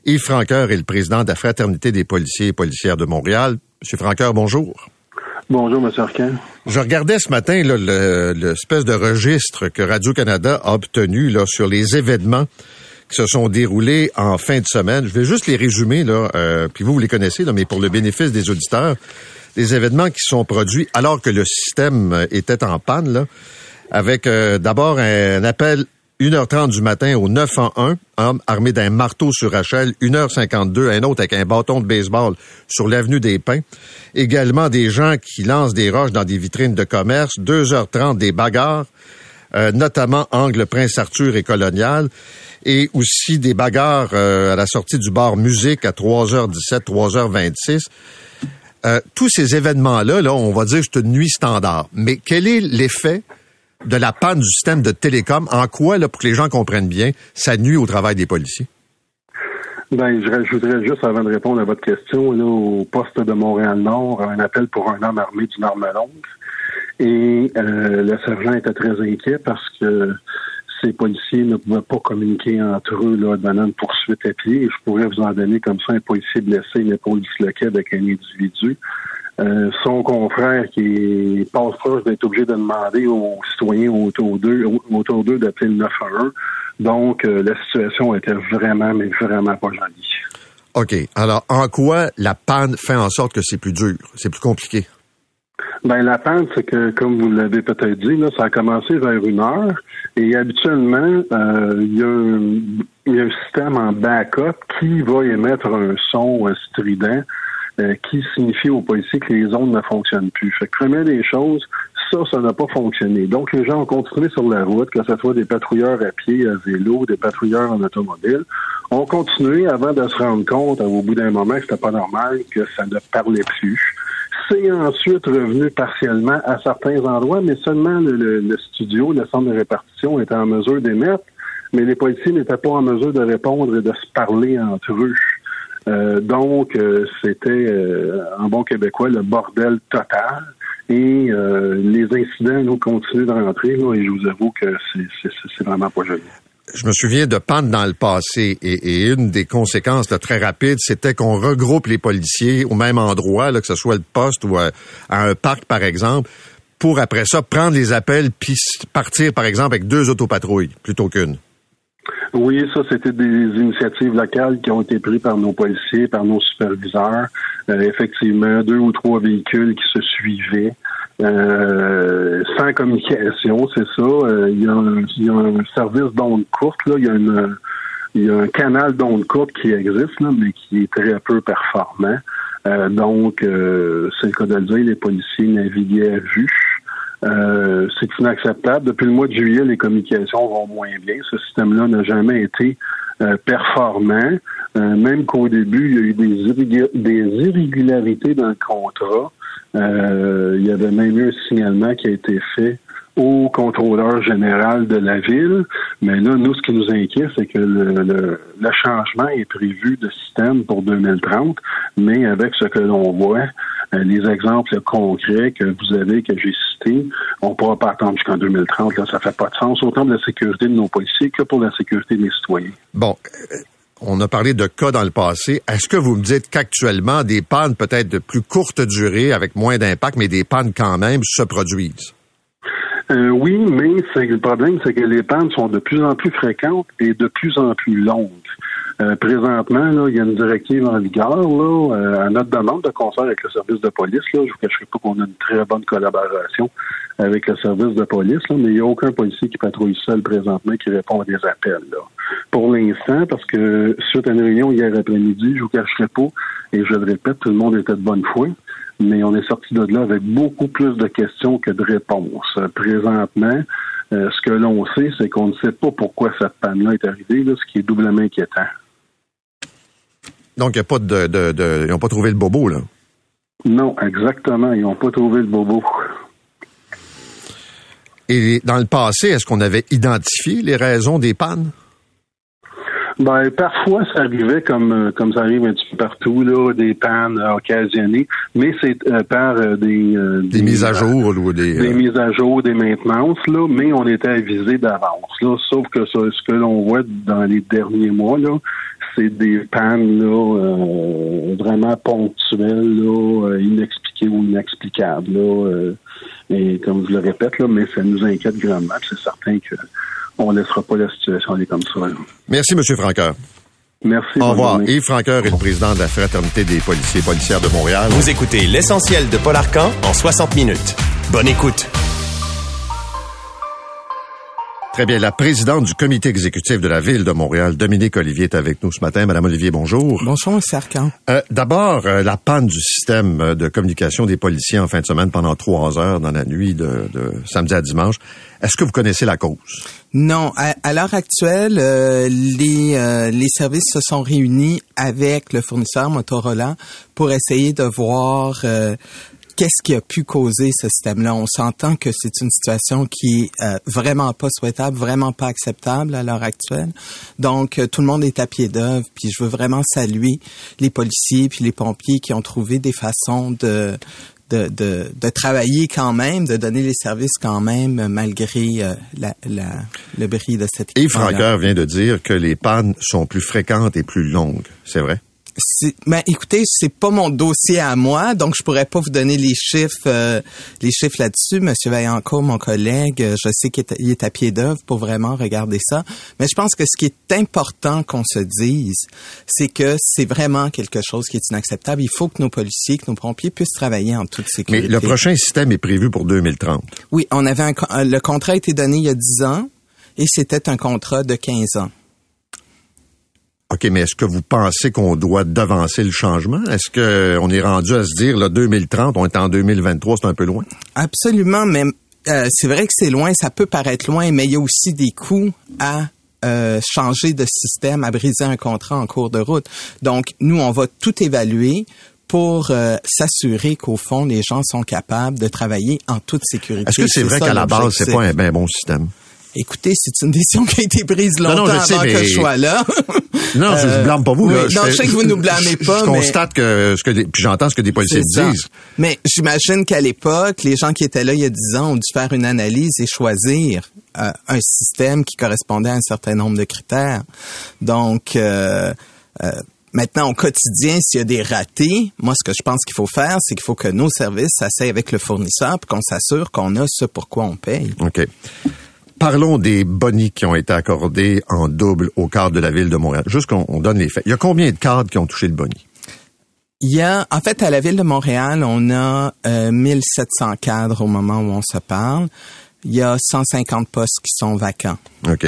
Yves Franqueur est le président de la Fraternité des policiers et policières de Montréal. Monsieur Franqueur, bonjour. Bonjour, M. Arcan. Je regardais ce matin l'espèce de registre que Radio-Canada a obtenu là, sur les événements qui se sont déroulés en fin de semaine. Je vais juste les résumer, là, euh, puis vous, vous les connaissez, mais pour le bénéfice des auditeurs, des événements qui sont produits alors que le système était en panne, avec euh, d'abord un appel 1h30 du matin au 911, homme armé d'un marteau sur Rachel, 1h52, un autre avec un bâton de baseball sur l'avenue des Pins. Également des gens qui lancent des roches dans des vitrines de commerce, 2h30 des bagarres, euh, notamment Angle Prince Arthur et Colonial, et aussi des bagarres euh, à la sortie du bar Musique à 3h17, 3h26. Euh, tous ces événements-là, là, on va dire que c'est une nuit standard. Mais quel est l'effet de la panne du système de télécom, en quoi, là, pour que les gens comprennent bien, ça nuit au travail des policiers? Ben, je rajouterais juste, avant de répondre à votre question, là, au poste de Montréal-Nord, un appel pour un homme armé d'une arme longue. Et euh, le sergent était très inquiet parce que ces policiers ne pouvaient pas communiquer entre eux là, dans une poursuite à pied. je pourrais vous en donner comme ça un policier blessé, une épaule disloquée avec un individu. Euh, son confrère qui passe proche d'être obligé de demander aux citoyens autour d'eux autour d'eux d'appeler le 911. Donc, euh, la situation était vraiment, mais vraiment pas jolie. OK. Alors, en quoi la panne fait en sorte que c'est plus dur, c'est plus compliqué? Ben la panne, c'est que, comme vous l'avez peut-être dit, là, ça a commencé vers une heure. Et habituellement, euh, il y, y, a un système en backup qui va émettre un son strident euh, qui signifie aux policiers que les ondes ne fonctionnent plus. Fait que première des choses, ça, ça n'a pas fonctionné. Donc, les gens ont continué sur la route, que ce soit des patrouilleurs à pied, à vélo, des patrouilleurs en automobile, ont continué avant de se rendre compte, au bout d'un moment, que c'était pas normal, que ça ne parlait plus. C'est ensuite revenu partiellement à certains endroits, mais seulement le, le studio, le centre de répartition était en mesure d'émettre, mais les policiers n'étaient pas en mesure de répondre et de se parler entre eux. Euh, donc, euh, c'était euh, en bon québécois le bordel total. Et les incidents nous continuent de rentrer et je vous avoue que c'est vraiment pas joli. Je me souviens de panne dans le passé et, une des conséquences très rapides, c'était qu'on regroupe les policiers au même endroit, là, que ce soit le poste ou à, un parc par exemple, pour après ça prendre les appels puis partir par exemple avec deux autopatrouilles plutôt qu'une. Oui, ça, c'était des initiatives locales qui ont été prises par nos policiers, par nos superviseurs. Euh, effectivement, deux ou trois véhicules qui se suivaient. Euh, sans communication, c'est ça. Euh, il, y a un, service d'onde courte, là. Il y a une, il y a un canal d'onde courte qui existe, là, mais qui est très peu performant. donc, c'est le cas de dire, les policiers naviguaient à vue. Euh, c'est inacceptable. Depuis le mois de juillet, les communications vont moins bien. Ce système-là n'a jamais été euh, performant. Euh, même qu'au début, il y a eu des, irrégularités dans le contrat. il y avait même eu un signalement qui a été fait au contrôleur général de la ville. Mais là, nous, ce qui nous inquiète, c'est que le, changement est prévu de système pour 2030, mais avec ce que l'on voit, euh, les exemples concrets que vous avez, que j'ai cités, on ne pourra pas attendre jusqu'en 2030. Là, ça fait pas de sens, autant de la sécurité de nos policiers que pour la sécurité des citoyens. Bon. Euh, on a parlé de cas dans le passé. Est-ce que vous me dites qu'actuellement, des pannes peut-être de plus courte durée, avec moins d'impact, mais des pannes quand même, se produisent? Euh, oui, mais le problème, c'est que les pannes sont de plus en plus fréquentes et de plus en plus longues. Euh, présentement, là, il y a une directive en vigueur. Là, euh, à notre demande de concert avec le service de police, là, je vous cacherai pas qu'on a une très bonne collaboration avec le service de police, là, mais il n'y a aucun policier qui patrouille seul présentement qui répond à des appels. Là. Pour l'instant, parce que suite à une réunion hier après-midi, je vous cacherai pas, et je le répète, tout le monde était de bonne foi, mais on est sorti de là avec beaucoup plus de questions que de réponses. Présentement, euh, ce que l'on sait, c'est qu'on ne sait pas pourquoi cette panne-là est arrivée, là, ce qui est doublement inquiétant. Donc, il a pas de, de, de- ils n'ont pas trouvé le bobo, là. Non, exactement. Ils n'ont pas trouvé le bobo. Et dans le passé, est-ce qu'on avait identifié les raisons des pannes? Ben, parfois, ça arrivait comme euh, comme ça arrive un petit peu partout, là, des pannes occasionnées, mais c'est euh, par euh, des, euh, Des mises à jour ou des... des mises à jour, des maintenances, là, mais on était avisé d'avance. Là, sauf que ça, ce que l'on voit dans les derniers mois, là, c'est des pannes là, euh, vraiment ponctuelles, là, inexpliquées ou inexplicables. Là, euh, et comme je le répète, là, mais ça nous inquiète grandement. C'est certain que on laissera pas la situation aller comme ça. là. Merci, M. Franqueur. Merci. Au revoir. journée. Yves Franqueur est le président de la Fraternité des policiers et policières de Montréal. Vous écoutez l'essentiel de Paul Arcan en 60 minutes. Bonne écoute. Très bien. La présidente du comité exécutif de la Ville de Montréal, Dominique Olivier, est avec nous ce matin. Madame Olivier, bonjour. Bonjour, M. Arcan. Euh, D'abord, euh, la panne du système euh, de communication des policiers en fin de semaine pendant trois heures dans la nuit de, de samedi à dimanche. Est-ce que vous connaissez la cause? Non, à, à l'heure actuelle, euh, les, euh, les services se sont réunis avec le fournisseur Motorola pour essayer de voir euh, qu'est-ce qui a pu causer ce système-là? On s'entend que c'est une situation qui est euh, vraiment pas souhaitable, vraiment pas acceptable à l'heure actuelle. Donc, euh, tout le monde est à pied d'œuvre. Puis, je veux vraiment saluer les policiers puis les pompiers qui ont trouvé des façons de de, de, de travailler quand même, de donner les services quand même, malgré euh, la, la, le bris de cette Yves équipement-là. Franqueur vient de dire que les pannes sont plus fréquentes et plus longues. C'est vrai? Ben, écoutez, c'est pas mon dossier à moi, donc je pourrais pas vous donner les chiffres, euh, les chiffres là-dessus. Monsieur Vaillancourt, mon collègue, euh, je sais qu'il est, est à pied d'œuvre pour vraiment regarder ça. Mais je pense que ce qui est important qu'on se dise, c'est que c'est vraiment quelque chose qui est inacceptable. Il faut que nos policiers, que nos pompiers puissent travailler en toute Mais sécurité. le prochain système est prévu pour 2030. Oui, on avait un, euh, le contrat a été donné il y a 10 ans et c'était un contrat de 15 ans. OK, mais est-ce que vous pensez qu'on doit devancer le changement? Est-ce qu'on est rendu à se dire, là, 2030, on est en 2023, c'est un peu loin? Absolument, mais euh, c'est vrai que c'est loin, ça peut paraître loin, mais il y a aussi des coûts à euh, changer de système, à briser un contrat en cours de route. Donc, nous, on va tout évaluer pour euh, s'assurer qu'au fond, les gens sont capables de travailler en toute sécurité. Est-ce que c'est vrai qu'à la base, c'est pas un bien bon système? Écoutez, c'est une décision qui a été prise Non, longtemps non, je sais, avant mais- que je sois là. Non, je Euh, ne blâme pas vous. oui, là. non, je sais que vous nous blâmez pas, Je mais- constate que ce que des- puis j'entends ce que des policiers disent. Mais j'imagine qu'à l'époque, les gens qui étaient là il y a 10 ans ont dû faire une analyse et choisir euh, un système qui correspondait à un certain nombre de critères. Donc, euh, euh, maintenant, au quotidien, s'il y a des ratés, moi, ce que je pense qu'il faut faire, c'est qu'il faut que nos services s'asseyent avec le fournisseur pour qu'on s'assure qu'on a ce pour quoi on paye. OK. Parlons des bonnies qui ont été accordés en double au cadre de la ville de Montréal. Juste qu'on on donne les faits. Il y a combien de cadres qui ont touché le boni? Il y a, en fait, à la ville de Montréal, on a euh, 1700 cadres au moment où on se parle. Il y a 150 postes qui sont vacants. OK.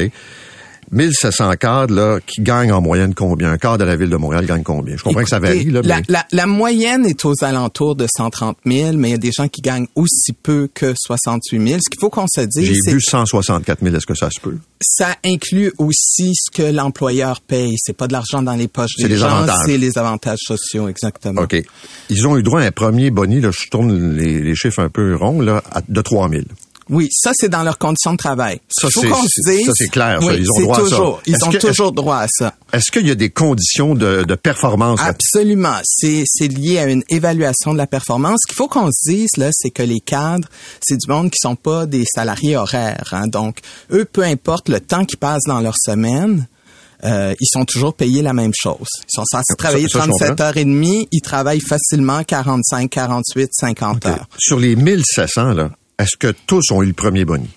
1700 cadres, là, qui gagnent en moyenne combien? Un cadre de la ville de Montréal gagne combien? Je comprends que ça varie, là, la, mais... la, la moyenne est aux alentours de 130 000, mais il y a des gens qui gagnent aussi peu que 68 000. Ce qu'il faut qu'on se dise, J'ai vu que 164 000. Est-ce que ça se peut? ça inclut aussi ce que l'employeur paye. C'est pas de l'argent dans les poches des les gens, avantages. c'est les avantages sociaux, exactement. OK. Ils ont eu droit à un premier boni, là, je tourne les, les chiffres un peu ronds, là, de 3 000. Oui, ça c'est dans leurs conditions de travail. Ça, Il faut c'est- qu'on c'est- se dise. ça, c'est clair, ça. Oui, Ils ont droit à ça. toujours, Ils ont que- toujours droit à ça. Est-ce qu'il y a des conditions de, de performance? Absolument. C'est, c'est lié à une évaluation de la performance. Ce qu'il faut qu'on se dise, là, c'est que les cadres, c'est du monde qui sont pas des salariés horaires. hein. Donc, eux, peu importe le temps qu'ils passent dans leur semaine, euh, ils sont toujours payés la même chose. Ils sont censés travailler ça, je 37 comprends. heures et demie. Ils travaillent facilement 45, 48, 50 heures. Sur les 1700, là, est-ce que tous ont eu le premier boni?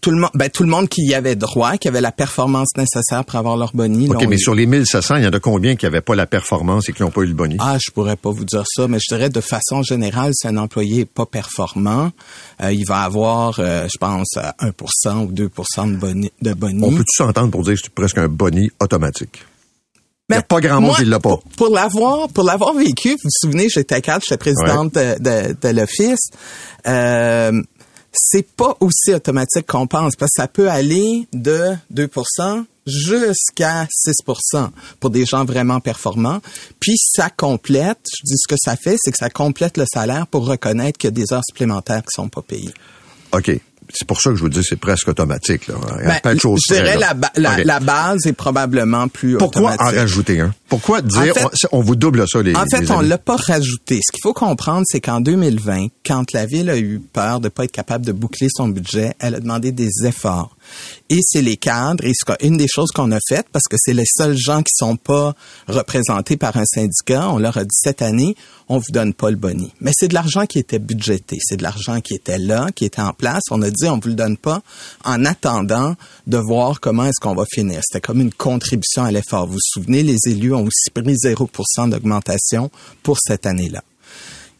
Tout le monde, ben, tout le monde qui y avait droit, qui avait la performance nécessaire pour avoir leur boni. OK, mais eu. sur les 1700, il y en a combien qui n'avaient pas la performance et qui n'ont pas eu le boni? Ah, je pourrais pas vous dire ça, mais je dirais de façon générale, si un employé est pas performant, euh, il va avoir, euh, je pense, euh, 1% ou 2% de boni. De boni. On peut-tu s'entendre pour dire que c'est presque un boni automatique? Il n'y a Mais pas grand monde qui l'a pas. Pour, pour l'avoir, pour l'avoir vécu, vous vous souvenez, j'étais cadre, j'étais présidente de, de, de l'office. Euh, c'est pas aussi automatique qu'on pense parce que ça peut aller de 2% jusqu'à 6% pour des gens vraiment performants. Puis ça complète, je dis ce que ça fait, c'est que ça complète le salaire pour reconnaître qu'il y a des heures supplémentaires qui sont pas payées. OK. C'est pour ça que je vous dis c'est presque automatique. Là. Il y a Ben, de choses je dirais près, la, ba- la, OK. la base est probablement plus Pourquoi en automatique. rajouter un? Pourquoi dire En fait- on, vous double ça les En fait, les on l'a pas rajouté. Ce qu'il faut comprendre, c'est qu'en 2020, quand la ville a eu peur de pas être capable de boucler son budget, elle a demandé des efforts. Et c'est les cadres, et ce qu'a- une des choses qu'on a faites, parce que c'est les seuls gens qui sont pas représentés par un syndicat, on leur a dit cette année, on vous donne pas le boni. Mais c'est de l'argent qui était budgété, c'est de l'argent qui était là, qui était en place. On a dit, on vous le donne pas en attendant de voir comment est-ce qu'on va finir. C'était comme une contribution à l'effort. Vous vous souvenez, les élus ont aussi pris 0% d'augmentation pour cette année-là.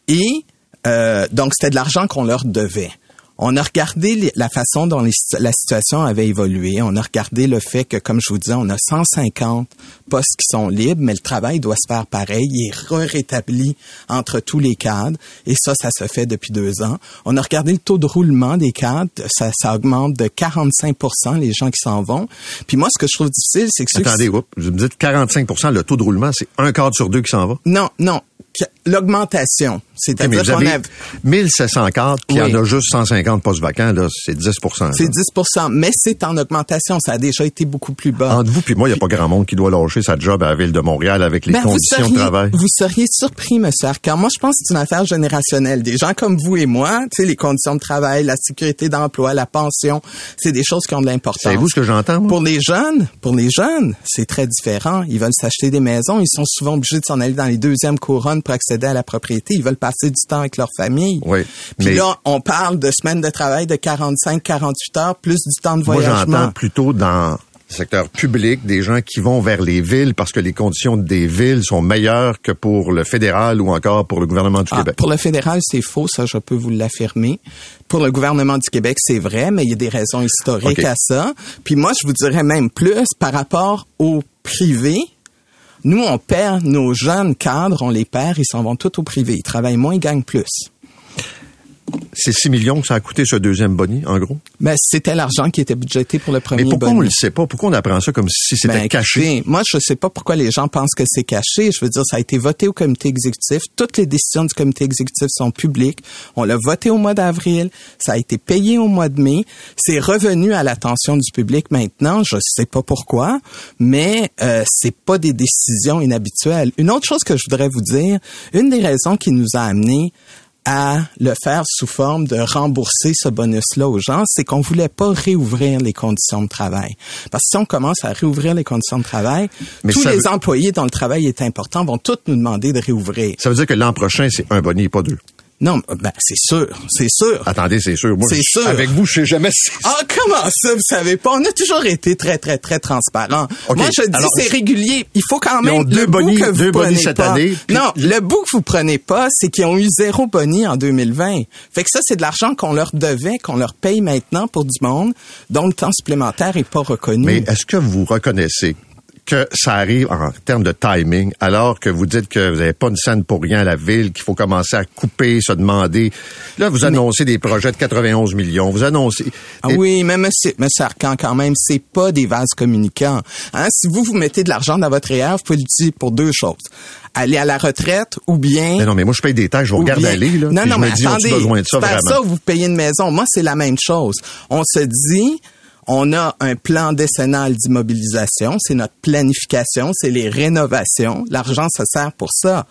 Et euh, donc, c'était de l'argent qu'on leur devait. On a regardé la façon dont les la situation avait évolué. On a regardé le fait que, comme je vous disais, on a 150 postes qui sont libres, mais le travail doit se faire pareil. Il est rétabli entre tous les cadres. Et ça, ça se fait depuis deux ans. On a regardé le taux de roulement des cadres. Ça, ça augmente de 45% les gens qui s'en vont. Puis moi, ce que je trouve difficile, c'est que qui Attendez, oups, vous me dites 45% le taux de roulement, c'est un quart sur deux qui s'en va? non, non. L'augmentation. C'est-à-dire vous qu'on a... 1740, puis il Oui. y en a juste 150 postes vacants, là, c'est 10 là. C'est 10% mais c'est en augmentation. Ça a déjà été beaucoup plus bas. Entre vous puis moi, il n'y a pas grand monde qui doit lâcher sa job à la ville de Montréal avec les Ben, vous conditions seriez, de travail. Vous seriez surpris, monsieur Arcan. Moi, je pense que c'est une affaire générationnelle. Des gens comme vous et moi, tu sais, les conditions de travail, la sécurité d'emploi, la pension, c'est des choses qui ont de l'importance. Savez-vous ce que j'entends? Pour les jeunes, pour les jeunes, c'est très différent. Ils veulent s'acheter des maisons. Ils sont souvent obligés de s'en aller dans les deuxièmes couronnes pour accéder à la propriété. Ils veulent passer du temps avec leur famille. Oui, Puis mais- là, on parle de semaines de travail de 45, 48 heures, plus du temps de Moi, voyagement. j'entends plutôt dans le secteur public des gens qui vont vers les villes parce que les conditions des villes sont meilleures que pour le fédéral ou encore pour le gouvernement du Ah, Québec. pour le fédéral, c'est faux, ça, je peux vous l'affirmer. Pour le gouvernement du Québec, c'est vrai, mais il y a des raisons historiques à ça. Puis moi, je vous dirais même plus, par rapport au privé, nous, on perd nos jeunes cadres, on les perd, ils s'en vont tous au privé. Ils travaillent moins, ils gagnent plus. C'est 6 millions que ça a coûté ce deuxième boni, en gros? Mais c'était l'argent qui était budgété pour le premier Mais pourquoi boni. on le sait pas? Pourquoi on apprend ça comme si c'était Ben, caché? moi, je sais pas pourquoi les gens pensent que c'est caché. Je veux dire, ça a été voté au comité exécutif. Toutes les décisions du comité exécutif sont publiques. On l'a voté au mois d'avril. Ça a été payé au mois de mai. C'est revenu à l'attention du public maintenant. Je sais pas pourquoi, mais euh, c'est pas des décisions inhabituelles. Une autre chose que je voudrais vous dire, une des raisons qui nous a amenés à le faire sous forme de rembourser ce bonus-là aux gens, c'est qu'on voulait pas réouvrir les conditions de travail. Parce que si on commence à réouvrir les conditions de travail, Mais tous les veut- employés dont le travail est important vont tous nous demander de réouvrir. Ça veut dire que l'an prochain, c'est un boni et pas deux. Non, ben c'est sûr, c'est sûr. Attendez, c'est sûr. Moi, C'est je- sûr. Avec vous, je sais jamais. Ah, comment ça, vous savez pas? On a toujours été très, très, très transparent. Moi, je dis, c'est régulier. Il faut quand Ils ont même deux le bonis- que vous deux prenez cette pas. année, puis- Non, le bout que vous prenez pas, c'est qu'ils ont eu zéro boni en 2020. Fait que ça, c'est de l'argent qu'on leur devait, qu'on leur paye maintenant pour du monde, dont le temps supplémentaire est pas reconnu. Mais est-ce que vous reconnaissez que ça arrive en termes de timing, alors que vous dites que vous n'avez pas une scène pour rien à la ville, qu'il faut commencer à couper, se demander. Là, vous annoncez des projets de 91 millions. Vous annoncez. Ah oui, mais monsieur, monsieur Arcan, quand même, c'est pas des vases communicants. Hein? Si vous, vous mettez de l'argent dans votre REER, vous pouvez l'utiliser pour deux choses. Aller à la retraite ou bien... Mais non, mais moi, je paye des taxes, je vous Ou regarde bien- aller, là. Non, non, je mais me dis, attendez. besoin de ça vraiment? ça vous payez une maison. Moi, c'est la même chose. On se dit, On a un plan décennal d'immobilisation, c'est notre planification, c'est les rénovations. L'argent, ça sert pour ça.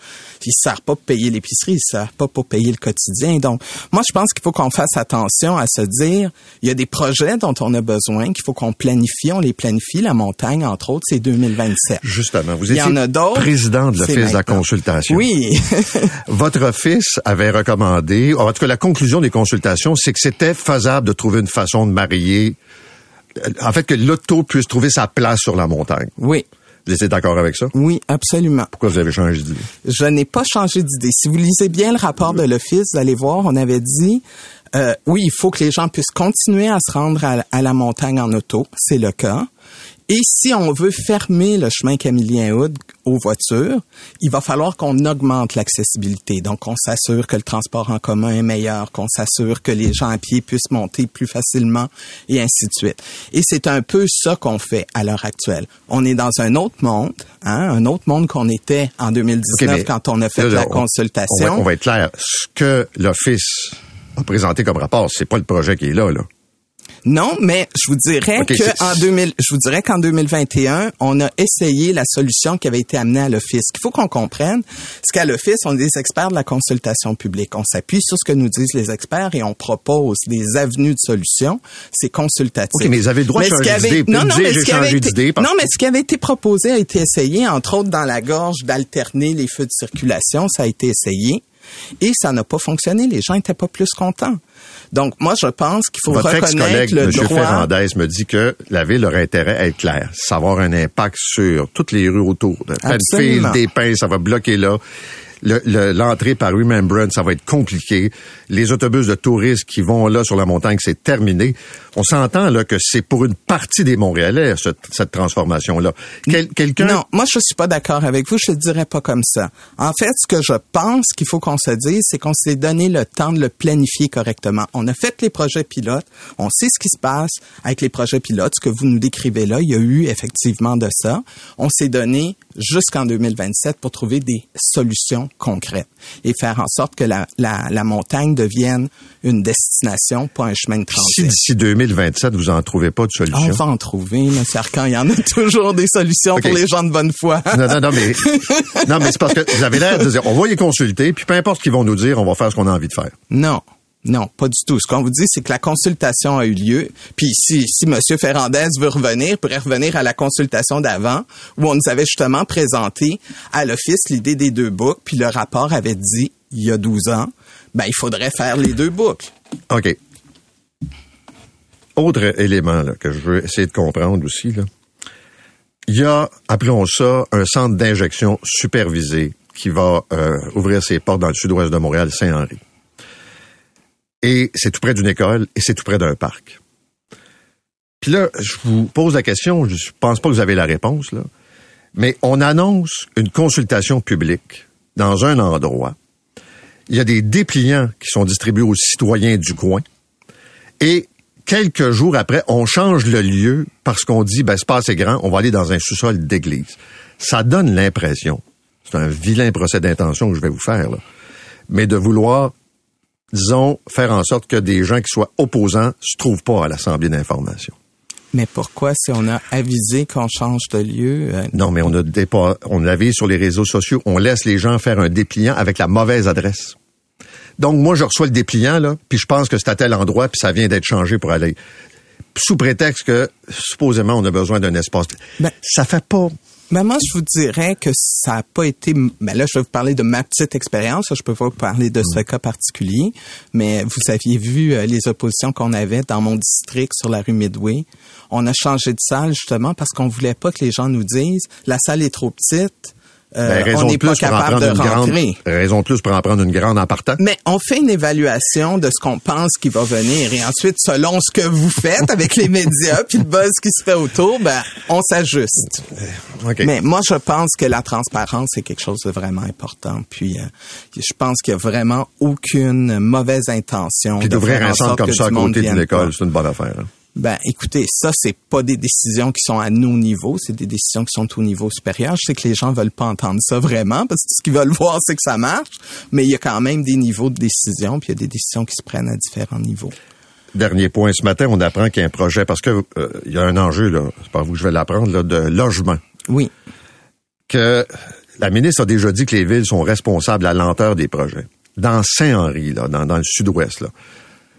Il sert pas pour payer l'épicerie, il sert pas pour payer le quotidien. Donc, moi, je pense qu'il faut qu'on fasse attention à se dire, il y a des projets dont on a besoin, qu'il faut qu'on planifie, on les planifie. La montagne, entre autres, c'est 2027. Justement, vous Il y étiez en a président de l'Office de la consultation. Oui. Votre office avait recommandé, en tout cas la conclusion des consultations, c'est que c'était faisable de trouver une façon de marier, en fait que l'auto puisse trouver sa place sur la montagne. oui. Vous étiez d'accord avec ça? Oui, absolument. Pourquoi vous avez changé d'idée? Je n'ai pas changé d'idée. Si vous lisez bien le rapport de l'Office, vous allez voir, on avait dit, euh, oui, il faut que les gens puissent continuer à se rendre à, à la montagne en auto. C'est le cas. Et si on veut fermer le chemin Camillien-Houd aux voitures, il va falloir qu'on augmente l'accessibilité. Donc, on s'assure que le transport en commun est meilleur, qu'on s'assure que les gens à pied puissent monter plus facilement et ainsi de suite. Et c'est un peu ça qu'on fait à l'heure actuelle. On est dans un autre monde, hein, un autre monde qu'on était en 2019 Ok, mais quand on a fait là, la on- consultation. On va, on va être clair. Ce que l'Office a présenté comme rapport, c'est pas le projet qui est là, là. Non, mais je vous dirais Ok, c'est- que en 2000, je vous dirais qu'en 2021, on a essayé la solution qui avait été amenée à l'office. Ce qu'il faut qu'on comprenne, c'est qu'à l'office, on est des experts de la consultation publique. On s'appuie sur ce que nous disent les experts et on propose des avenues de solutions. C'est consultatif. OK, mais vous avez le droit de changer d'idée, Non, non, mais j'ai ce qui avait été- Non, mais ce qui avait été proposé a été essayé, entre autres dans la gorge, d'alterner les feux de circulation. Ça a été essayé. Et ça n'a pas fonctionné. Les gens étaient pas plus contents. Donc, moi, je pense qu'il faut Votre reconnaître le M. droit. Ferrandez, me dit que la ville aurait intérêt à être claire, savoir un impact sur toutes les rues autour. Penfield, Absolument. des pins, ça va bloquer là. Le- le- L'entrée par Remembrance, ça va être compliqué. Les autobus de touristes qui vont là sur la montagne, c'est terminé. On s'entend là que c'est pour une partie des Montréalais cette, cette transformation-là. Quel- Quelqu'un Non, moi je suis pas d'accord avec vous, je le dirais pas comme ça. En fait, ce que je pense qu'il faut qu'on se dise, c'est qu'on s'est donné le temps de le planifier correctement. On a fait les projets pilotes, on sait ce qui se passe avec les projets pilotes, ce que vous nous décrivez là, il y a eu effectivement de ça. On s'est donné jusqu'en 2027 pour trouver des solutions concrètes et faire en sorte que la, la, la montagne devienne une destination, pas un chemin de si transit. d'ici 2027, vous en trouvez pas de On solution. va en trouver, M. Arcan. Il y en a toujours des solutions pour les gens de bonne foi. Non, non, non, mais, non, mais c'est parce que vous avez l'air de dire, on va les consulter, puis peu importe ce qu'ils vont nous dire, on va faire ce qu'on a envie de faire. Non. Non, pas du tout. Ce qu'on vous dit, c'est que la consultation a eu lieu. Puis si, si M. Ferrandez veut revenir, pourrait revenir à la consultation d'avant, où on nous avait justement présenté à l'Office l'idée des deux boucles, puis le rapport avait dit, il y a 12 ans, ben il faudrait faire les deux boucles. OK. Autre élément là, que je veux essayer de comprendre aussi, là. il y a, appelons ça, un centre d'injection supervisé qui va euh, ouvrir ses portes dans le sud-ouest de Montréal, Saint-Henri. Et c'est tout près d'une école et c'est tout près d'un parc. Puis là, je vous pose la question, je pense pas que vous avez la réponse, là, mais on annonce une consultation publique dans un endroit. Il y a des dépliants qui sont distribués aux citoyens du coin. Et quelques jours après, on change le lieu parce qu'on dit, ben, c'est pas assez grand, on va aller dans un sous-sol d'église. Ça donne l'impression, c'est un vilain procès d'intention que je vais vous faire, là, mais de vouloir, disons, faire en sorte que des gens qui soient opposants se trouvent pas à l'Assemblée d'information. Mais pourquoi, si on a avisé qu'on change de lieu, euh, Non, mais on a dépa- on l'avait sur les réseaux sociaux, on laisse les gens faire un dépliant avec la mauvaise adresse. Donc moi je reçois le dépliant là, puis je pense que c'est à tel endroit puis ça vient d'être changé pour aller sous prétexte que supposément on a besoin d'un espace. Ben- ça fait pas Ben moi, je vous dirais que ça n'a pas été. Ben là, je vais vous parler de ma petite expérience. Je peux pas vous parler de ce cas particulier, mais vous aviez vu euh, les oppositions qu'on avait dans mon district sur la rue Midway. On a changé de salle justement parce qu'on voulait pas que les gens nous disent la salle est trop petite. Euh, ben, raison on n'est plus pas capable de une grande rentrer. raison de plus pour en prendre une grande en partant. Mais on fait une évaluation de ce qu'on pense qui va venir et ensuite, selon ce que vous faites avec les médias puis le buzz qui se fait autour, ben on s'ajuste. OK. Mais moi, je pense que la transparence est quelque chose de vraiment important. Puis, euh, je pense qu'il y a vraiment aucune mauvaise intention. puis d'ouvrir un centre comme ça à côté d'une école, c'est une bonne affaire. hein. Ben, écoutez, ça, c'est pas des décisions qui sont à nos niveaux, c'est des décisions qui sont au niveau supérieur. Je sais que les gens veulent pas entendre ça vraiment, parce que ce qu'ils veulent voir, c'est que ça marche, mais il y a quand même des niveaux de décision, puis il y a des décisions qui se prennent à différents niveaux. dernier point. Ce matin, on apprend qu'il y a un projet, parce que euh, il y a un enjeu, là, c'est pas vous que je vais l'apprendre, là, de logement. Oui. Que la ministre a déjà dit que les villes sont responsables de la lenteur des projets. Dans Saint-Henri, là, dans, dans le sud-ouest, là,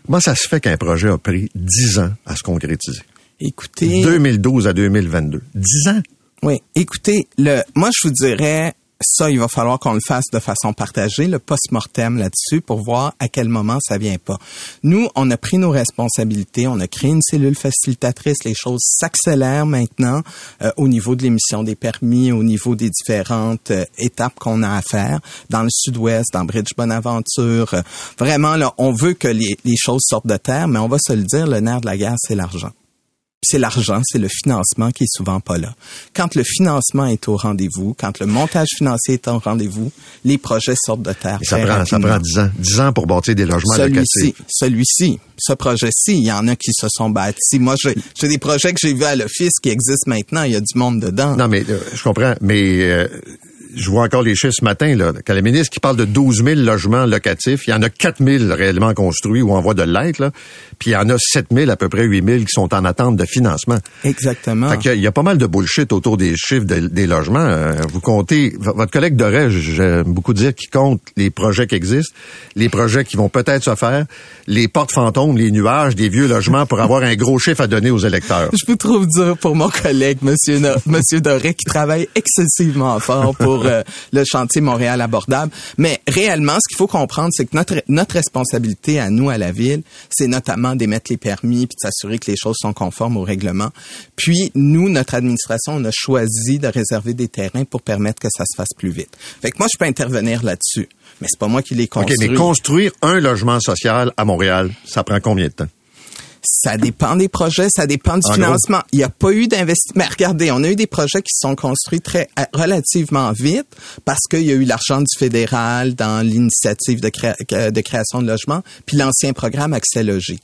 comment ça se fait qu'un projet a pris 10 ans à se concrétiser? Écoutez. 2012 à 2022. 10 ans? Oui. Écoutez, le, moi, je vous dirais, ça, il va falloir qu'on le fasse de façon partagée, le post-mortem là-dessus, pour voir à quel moment ça vient pas. Nous, on a pris nos responsabilités, on a créé une cellule facilitatrice, les choses s'accélèrent maintenant euh, au niveau de l'émission des permis, au niveau des différentes euh, étapes qu'on a à faire dans le sud-ouest, dans Bridge Bonaventure. Euh, vraiment, là, on veut que les, les choses sortent de terre, mais on va se le dire, le nerf de la guerre, c'est l'argent c'est l'argent, c'est le financement qui est souvent pas là. Quand le financement est au rendez-vous, quand le montage financier est au rendez-vous, les projets sortent de terre. Et ça prend, ça prend 10 ans. 10 ans pour bâtir des logements Celui-ci, locatifs. celui-ci, ce projet-ci, il y en a qui se sont bâtis. Moi, j'ai j'ai des projets que j'ai vus à l'office qui existent maintenant. Il y a du monde dedans. Non, mais euh, je comprends, mais euh, je vois encore les chiffres ce matin, là. Quand la ministre qui parle de 12 000 logements locatifs, il y en a 4 000 réellement construits ou en voie de l'être. Puis il y en a 7 000, à peu près 8 000 qui sont en attente de financement. Exactement. Fait qu'il y a- il y a pas mal de bullshit autour des chiffres de- des logements. Euh, vous comptez, votre collègue Doré, j'aime beaucoup dire qu'il compte les projets qui existent, les projets qui vont peut-être se faire, les portes fantômes, les nuages, des vieux logements pour avoir un gros chiffre à donner aux électeurs. Je vous trouve dur pour mon collègue, Monsieur, No- Monsieur Doré, qui travaille excessivement fort pour euh, le chantier Montréal abordable. Mais réellement, ce qu'il faut comprendre, c'est que notre, notre responsabilité à nous, à la ville, c'est notamment d'émettre les permis puis de s'assurer que les choses sont conformes au règlement. Puis, nous, notre administration, on a choisi de réserver des terrains pour permettre que ça se fasse plus vite. Fait que moi, je peux intervenir là-dessus. Mais c'est pas moi qui les OK, construis. mais construire un logement social à Montréal, ça prend combien de temps? Ça dépend des projets, ça dépend du En financement. Il n'y a pas eu d'investissement. Mais regardez, on a eu des projets qui se sont construits très euh, relativement vite parce qu'il y a eu l'argent du fédéral dans l'initiative de, créa- de création de logements, puis l'ancien programme Accès Logis.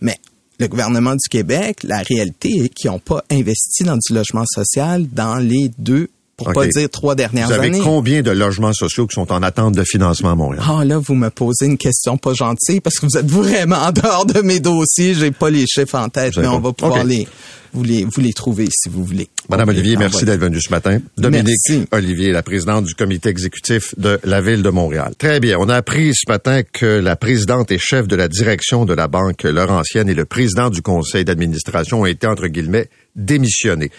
Mais le gouvernement du Québec, la réalité est qu'ils n'ont pas investi dans du logement social dans les deux, pour pas dire trois dernières Vous avez années. combien de logements sociaux qui sont en attente de financement à Montréal? Ah là, vous me posez une question pas gentille parce que vous êtes vraiment en dehors de mes dossiers. J'ai pas les chiffres en tête, mais on va pouvoir les vous les vous les trouver si vous voulez. Madame Olivier, merci envoie. d'être venue ce matin. Dominique Merci. Olivier, la présidente du comité exécutif de la Ville de Montréal. Très bien. On a appris ce matin que la présidente et chef de la direction de la Banque Laurentienne et le président du conseil d'administration ont été, entre guillemets, démissionnés.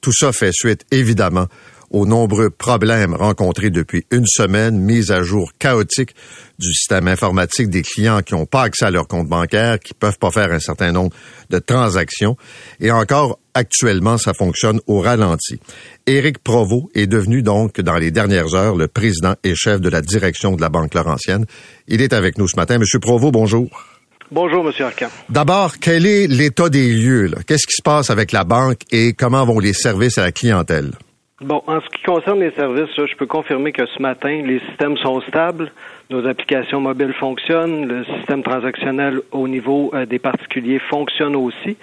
Tout ça fait suite, évidemment, aux nombreux problèmes rencontrés depuis une semaine, mise à jour chaotique du système informatique des clients qui n'ont pas accès à leur compte bancaire, qui peuvent pas faire un certain nombre de transactions. Et encore, actuellement, ça fonctionne au ralenti. Éric Provost est devenu donc, dans les dernières heures, le président et chef de la direction de la Banque Laurentienne. Il est avec nous ce matin. Monsieur Provost, bonjour. Bonjour, Monsieur Arcan. D'abord, quel est l'état des lieux? Qu'est-ce qui se passe avec la banque et comment vont les services à la clientèle? Bon, en ce qui concerne les services, je peux confirmer que ce matin, les systèmes sont stables, nos applications mobiles fonctionnent, le système transactionnel au niveau euh, des particuliers fonctionne aussi.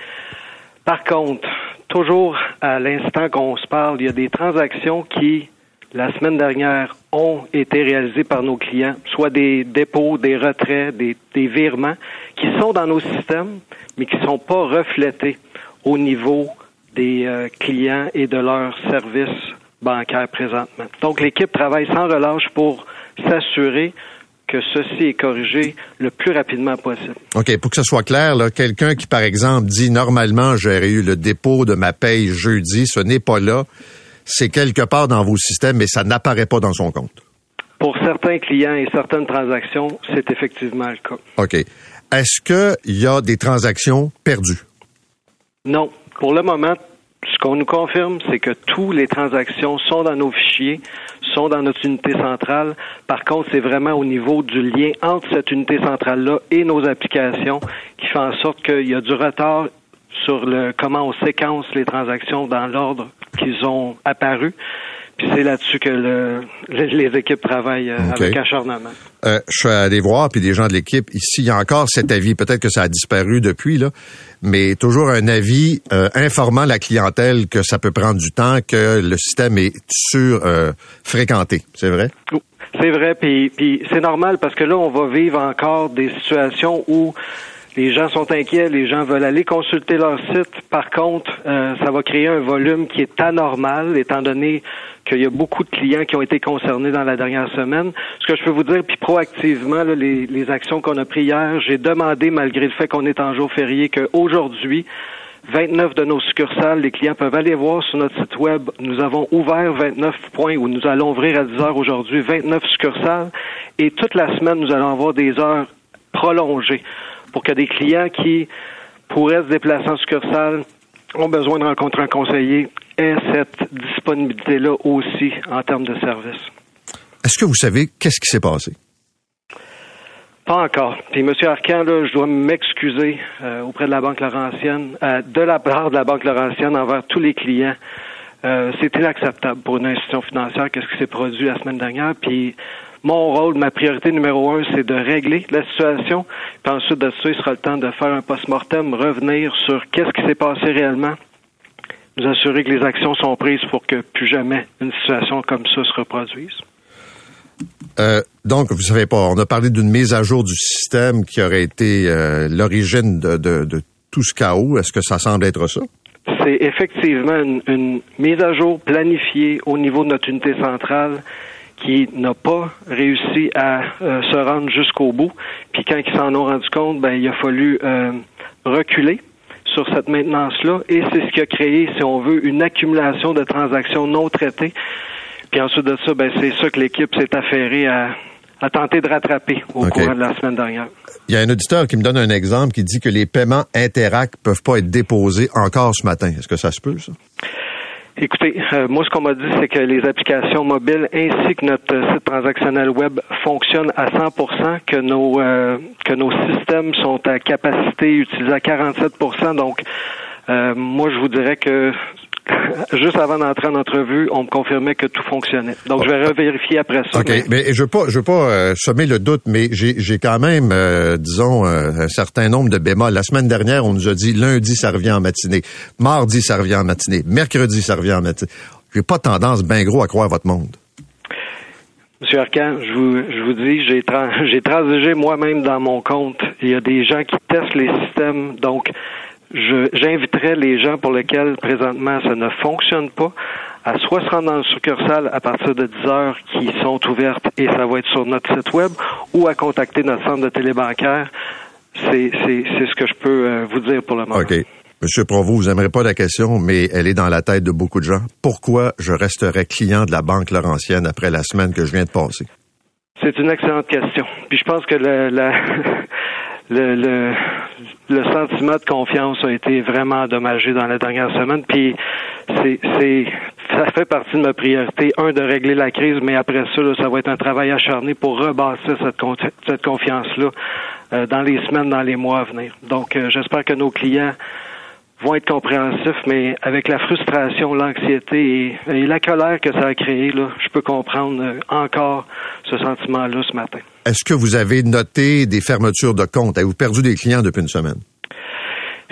Par contre, toujours à l'instant qu'on se parle, il y a des transactions qui, la semaine dernière, ont été réalisées par nos clients, soit des dépôts, des retraits, des, des virements, qui sont dans nos systèmes, mais qui ne sont pas reflétés au niveau des euh, clients et de leurs services bancaires présentement. Donc, l'équipe travaille sans relâche pour s'assurer que ceci est corrigé le plus rapidement possible. OK, pour que ce soit clair, quelqu'un qui, par exemple, dit normalement j'aurais eu le dépôt de ma paye jeudi, ce n'est pas là. C'est quelque part dans vos systèmes, mais ça n'apparaît pas dans son compte. Pour certains clients et certaines transactions, c'est effectivement le cas. OK. Est-ce qu'il y a des transactions perdues? Non. Pour le moment, ce qu'on nous confirme, c'est que toutes les transactions sont dans nos fichiers, sont dans notre unité centrale. Par contre, c'est vraiment au niveau du lien entre cette unité centrale-là et nos applications qui fait en sorte qu'il y a du retard sur le comment on séquence les transactions dans l'ordre qu'ils ont apparu. Puis c'est là-dessus que le, les, équipes travaillent euh, avec acharnement. Euh, je suis allé voir, puis des gens de l'équipe, ici, il y a encore cet avis. Peut-être que ça a disparu depuis, là, mais toujours un avis euh, informant la clientèle que ça peut prendre du temps, que le système est sur euh, fréquenté. C'est vrai? C'est vrai, puis, puis c'est normal parce que là, on va vivre encore des situations où Les gens sont inquiets, les gens veulent aller consulter leur site. Par contre, euh, ça va créer un volume qui est anormal, étant donné qu'il y a beaucoup de clients qui ont été concernés dans la dernière semaine. Ce que je peux vous dire, puis proactivement, les actions qu'on a prises hier, j'ai demandé, malgré le fait qu'on est en jour férié, qu'aujourd'hui, 29 de nos succursales, les clients peuvent aller voir sur notre site web. Nous avons ouvert 29 points où nous allons ouvrir à 10 heures aujourd'hui, 29 succursales. Et toute la semaine, nous allons avoir des heures prolongées pour que des clients qui pourraient se déplacer en succursale ont besoin de rencontrer un conseiller aient cette disponibilité-là aussi en termes de service. Est-ce que vous savez qu'est-ce qui s'est passé? Pas encore. Puis, M. Arcan, là, je dois m'excuser euh, auprès de la Banque Laurentienne, euh, de la part de la Banque Laurentienne envers tous les clients. Euh, c'est inacceptable pour une institution financière qu'est-ce qui s'est produit la semaine dernière. Puis, mon rôle, ma priorité numéro un, c'est de régler la situation. Puis ensuite de ça, il sera le temps de faire un post-mortem, revenir sur qu'est-ce qui s'est passé réellement, nous assurer que les actions sont prises pour que plus jamais une situation comme ça se reproduise. Euh, donc, vous savez pas, on a parlé d'une mise à jour du système qui aurait été euh, l'origine de, de, de, tout ce chaos. Est-ce que ça semble être ça? C'est effectivement une, une, mise à jour planifiée au niveau de notre unité centrale qui n'a pas réussi à euh, se rendre jusqu'au bout. Puis quand ils s'en ont rendu compte, ben il a fallu euh, reculer sur cette maintenance-là. Et c'est ce qui a créé, si on veut, une accumulation de transactions non traitées. Puis ensuite de ça, ben, c'est ça que l'équipe s'est affairée à, à tenter de rattraper au OK. courant de la semaine dernière. Il y a un auditeur qui me donne un exemple qui dit que les paiements Interac peuvent pas être déposés encore ce matin. Est-ce que ça se peut, ça? Écoutez, euh, moi, ce qu'on m'a dit, c'est que les applications mobiles ainsi que notre site transactionnel web fonctionnent à 100 que nos euh, que nos systèmes sont à capacité utilisée à 47% Donc, euh, moi, je vous dirais que juste avant d'entrer en entrevue, on me confirmait que tout fonctionnait. Donc, je vais revérifier après ça. OK, mais, je veux pas, je veux pas euh, semer le doute, mais j'ai quand même, euh, disons, euh, un certain nombre de bémols. La semaine dernière, on nous a dit lundi, ça revient en matinée. Mardi, ça revient en matinée. Mercredi, ça revient en matinée. J'ai pas tendance bien gros à croire votre monde. Monsieur Arcan, je vous, je vous dis, j'ai tra- j'ai transigé moi-même dans mon compte. Il y a des gens qui testent les systèmes, donc j'inviterais les gens pour lesquels présentement ça ne fonctionne pas à soit se rendre dans le succursale à partir de 10 heures qui sont ouvertes et ça va être sur notre site web ou à contacter notre centre de télébancaire. C'est c'est- c'est ce que je peux euh, vous dire pour le moment. OK. Monsieur Provost, vous n'aimerez pas la question, mais elle est dans la tête de beaucoup de gens. Pourquoi je resterais client de la Banque Laurentienne après la semaine que je viens de passer? C'est une excellente question. Puis je pense que le, la- le, le, le sentiment de confiance a été vraiment endommagé dans la dernière semaine. Puis c'est, ça fait partie de ma priorité, un, de régler la crise, mais après ça, là, ça va être un travail acharné pour con- cette confiance-là euh, dans les semaines, dans les mois à venir. Donc, euh, j'espère que nos clients vont être compréhensifs, mais avec la frustration, l'anxiété et, et la colère que ça a créé, là, je peux comprendre euh, encore ce sentiment-là ce matin. Est-ce que vous avez noté des fermetures de comptes? Avez-vous perdu des clients depuis une semaine?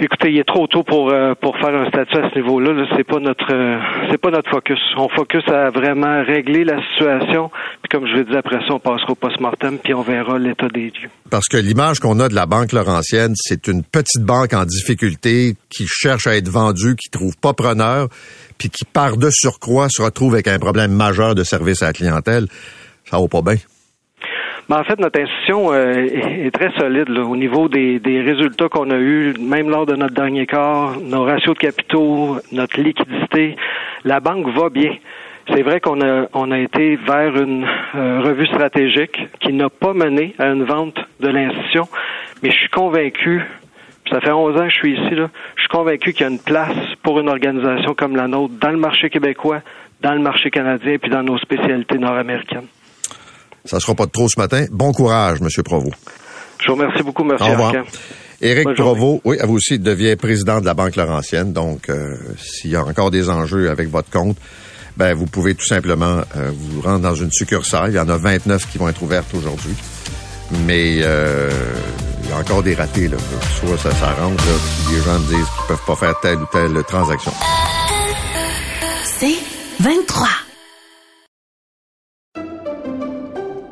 Écoutez, il est trop tôt pour euh, pour faire un statut à ce niveau-là. Là. C'est pas notre euh, c'est pas notre focus. On focus à vraiment régler la situation. Puis comme je l'ai dit après ça, on passera au post-mortem puis on verra l'état des lieux. Parce que l'image qu'on a de la Banque Laurentienne, c'est une petite banque en difficulté qui cherche à être vendue, qui trouve pas preneur, puis qui, par de surcroît, se retrouve avec un problème majeur de service à la clientèle. Ça va pas bien. Mais en fait, notre institution euh, est, très solide là, au niveau des, des résultats qu'on a eus, même lors de notre dernier quart, nos ratios de capitaux, notre liquidité. La banque va bien. C'est vrai qu'on a, on a été vers une euh, revue stratégique qui n'a pas mené à une vente de l'institution, mais je suis convaincu, ça fait 11 ans que je suis ici, là, je suis convaincu qu'il y a une place pour une organisation comme la nôtre dans le marché québécois, dans le marché canadien, puis dans nos spécialités nord-américaines. Ça sera pas de trop ce matin. Bon courage, Monsieur Provost. Je vous remercie beaucoup, M. Au revoir. Arcan. Éric Bonne journée. Provost, oui, à vous aussi, devient président de la Banque Laurentienne. Donc, euh, s'il y a encore des enjeux avec votre compte, ben, vous pouvez tout simplement euh, vous rendre dans une succursale. Il y en a 29 qui vont être ouvertes aujourd'hui. Mais euh, il y a encore des ratés. Là. Soit ça s'arrange, là, puis les gens me disent qu'ils peuvent pas faire telle ou telle transaction. C'est 23.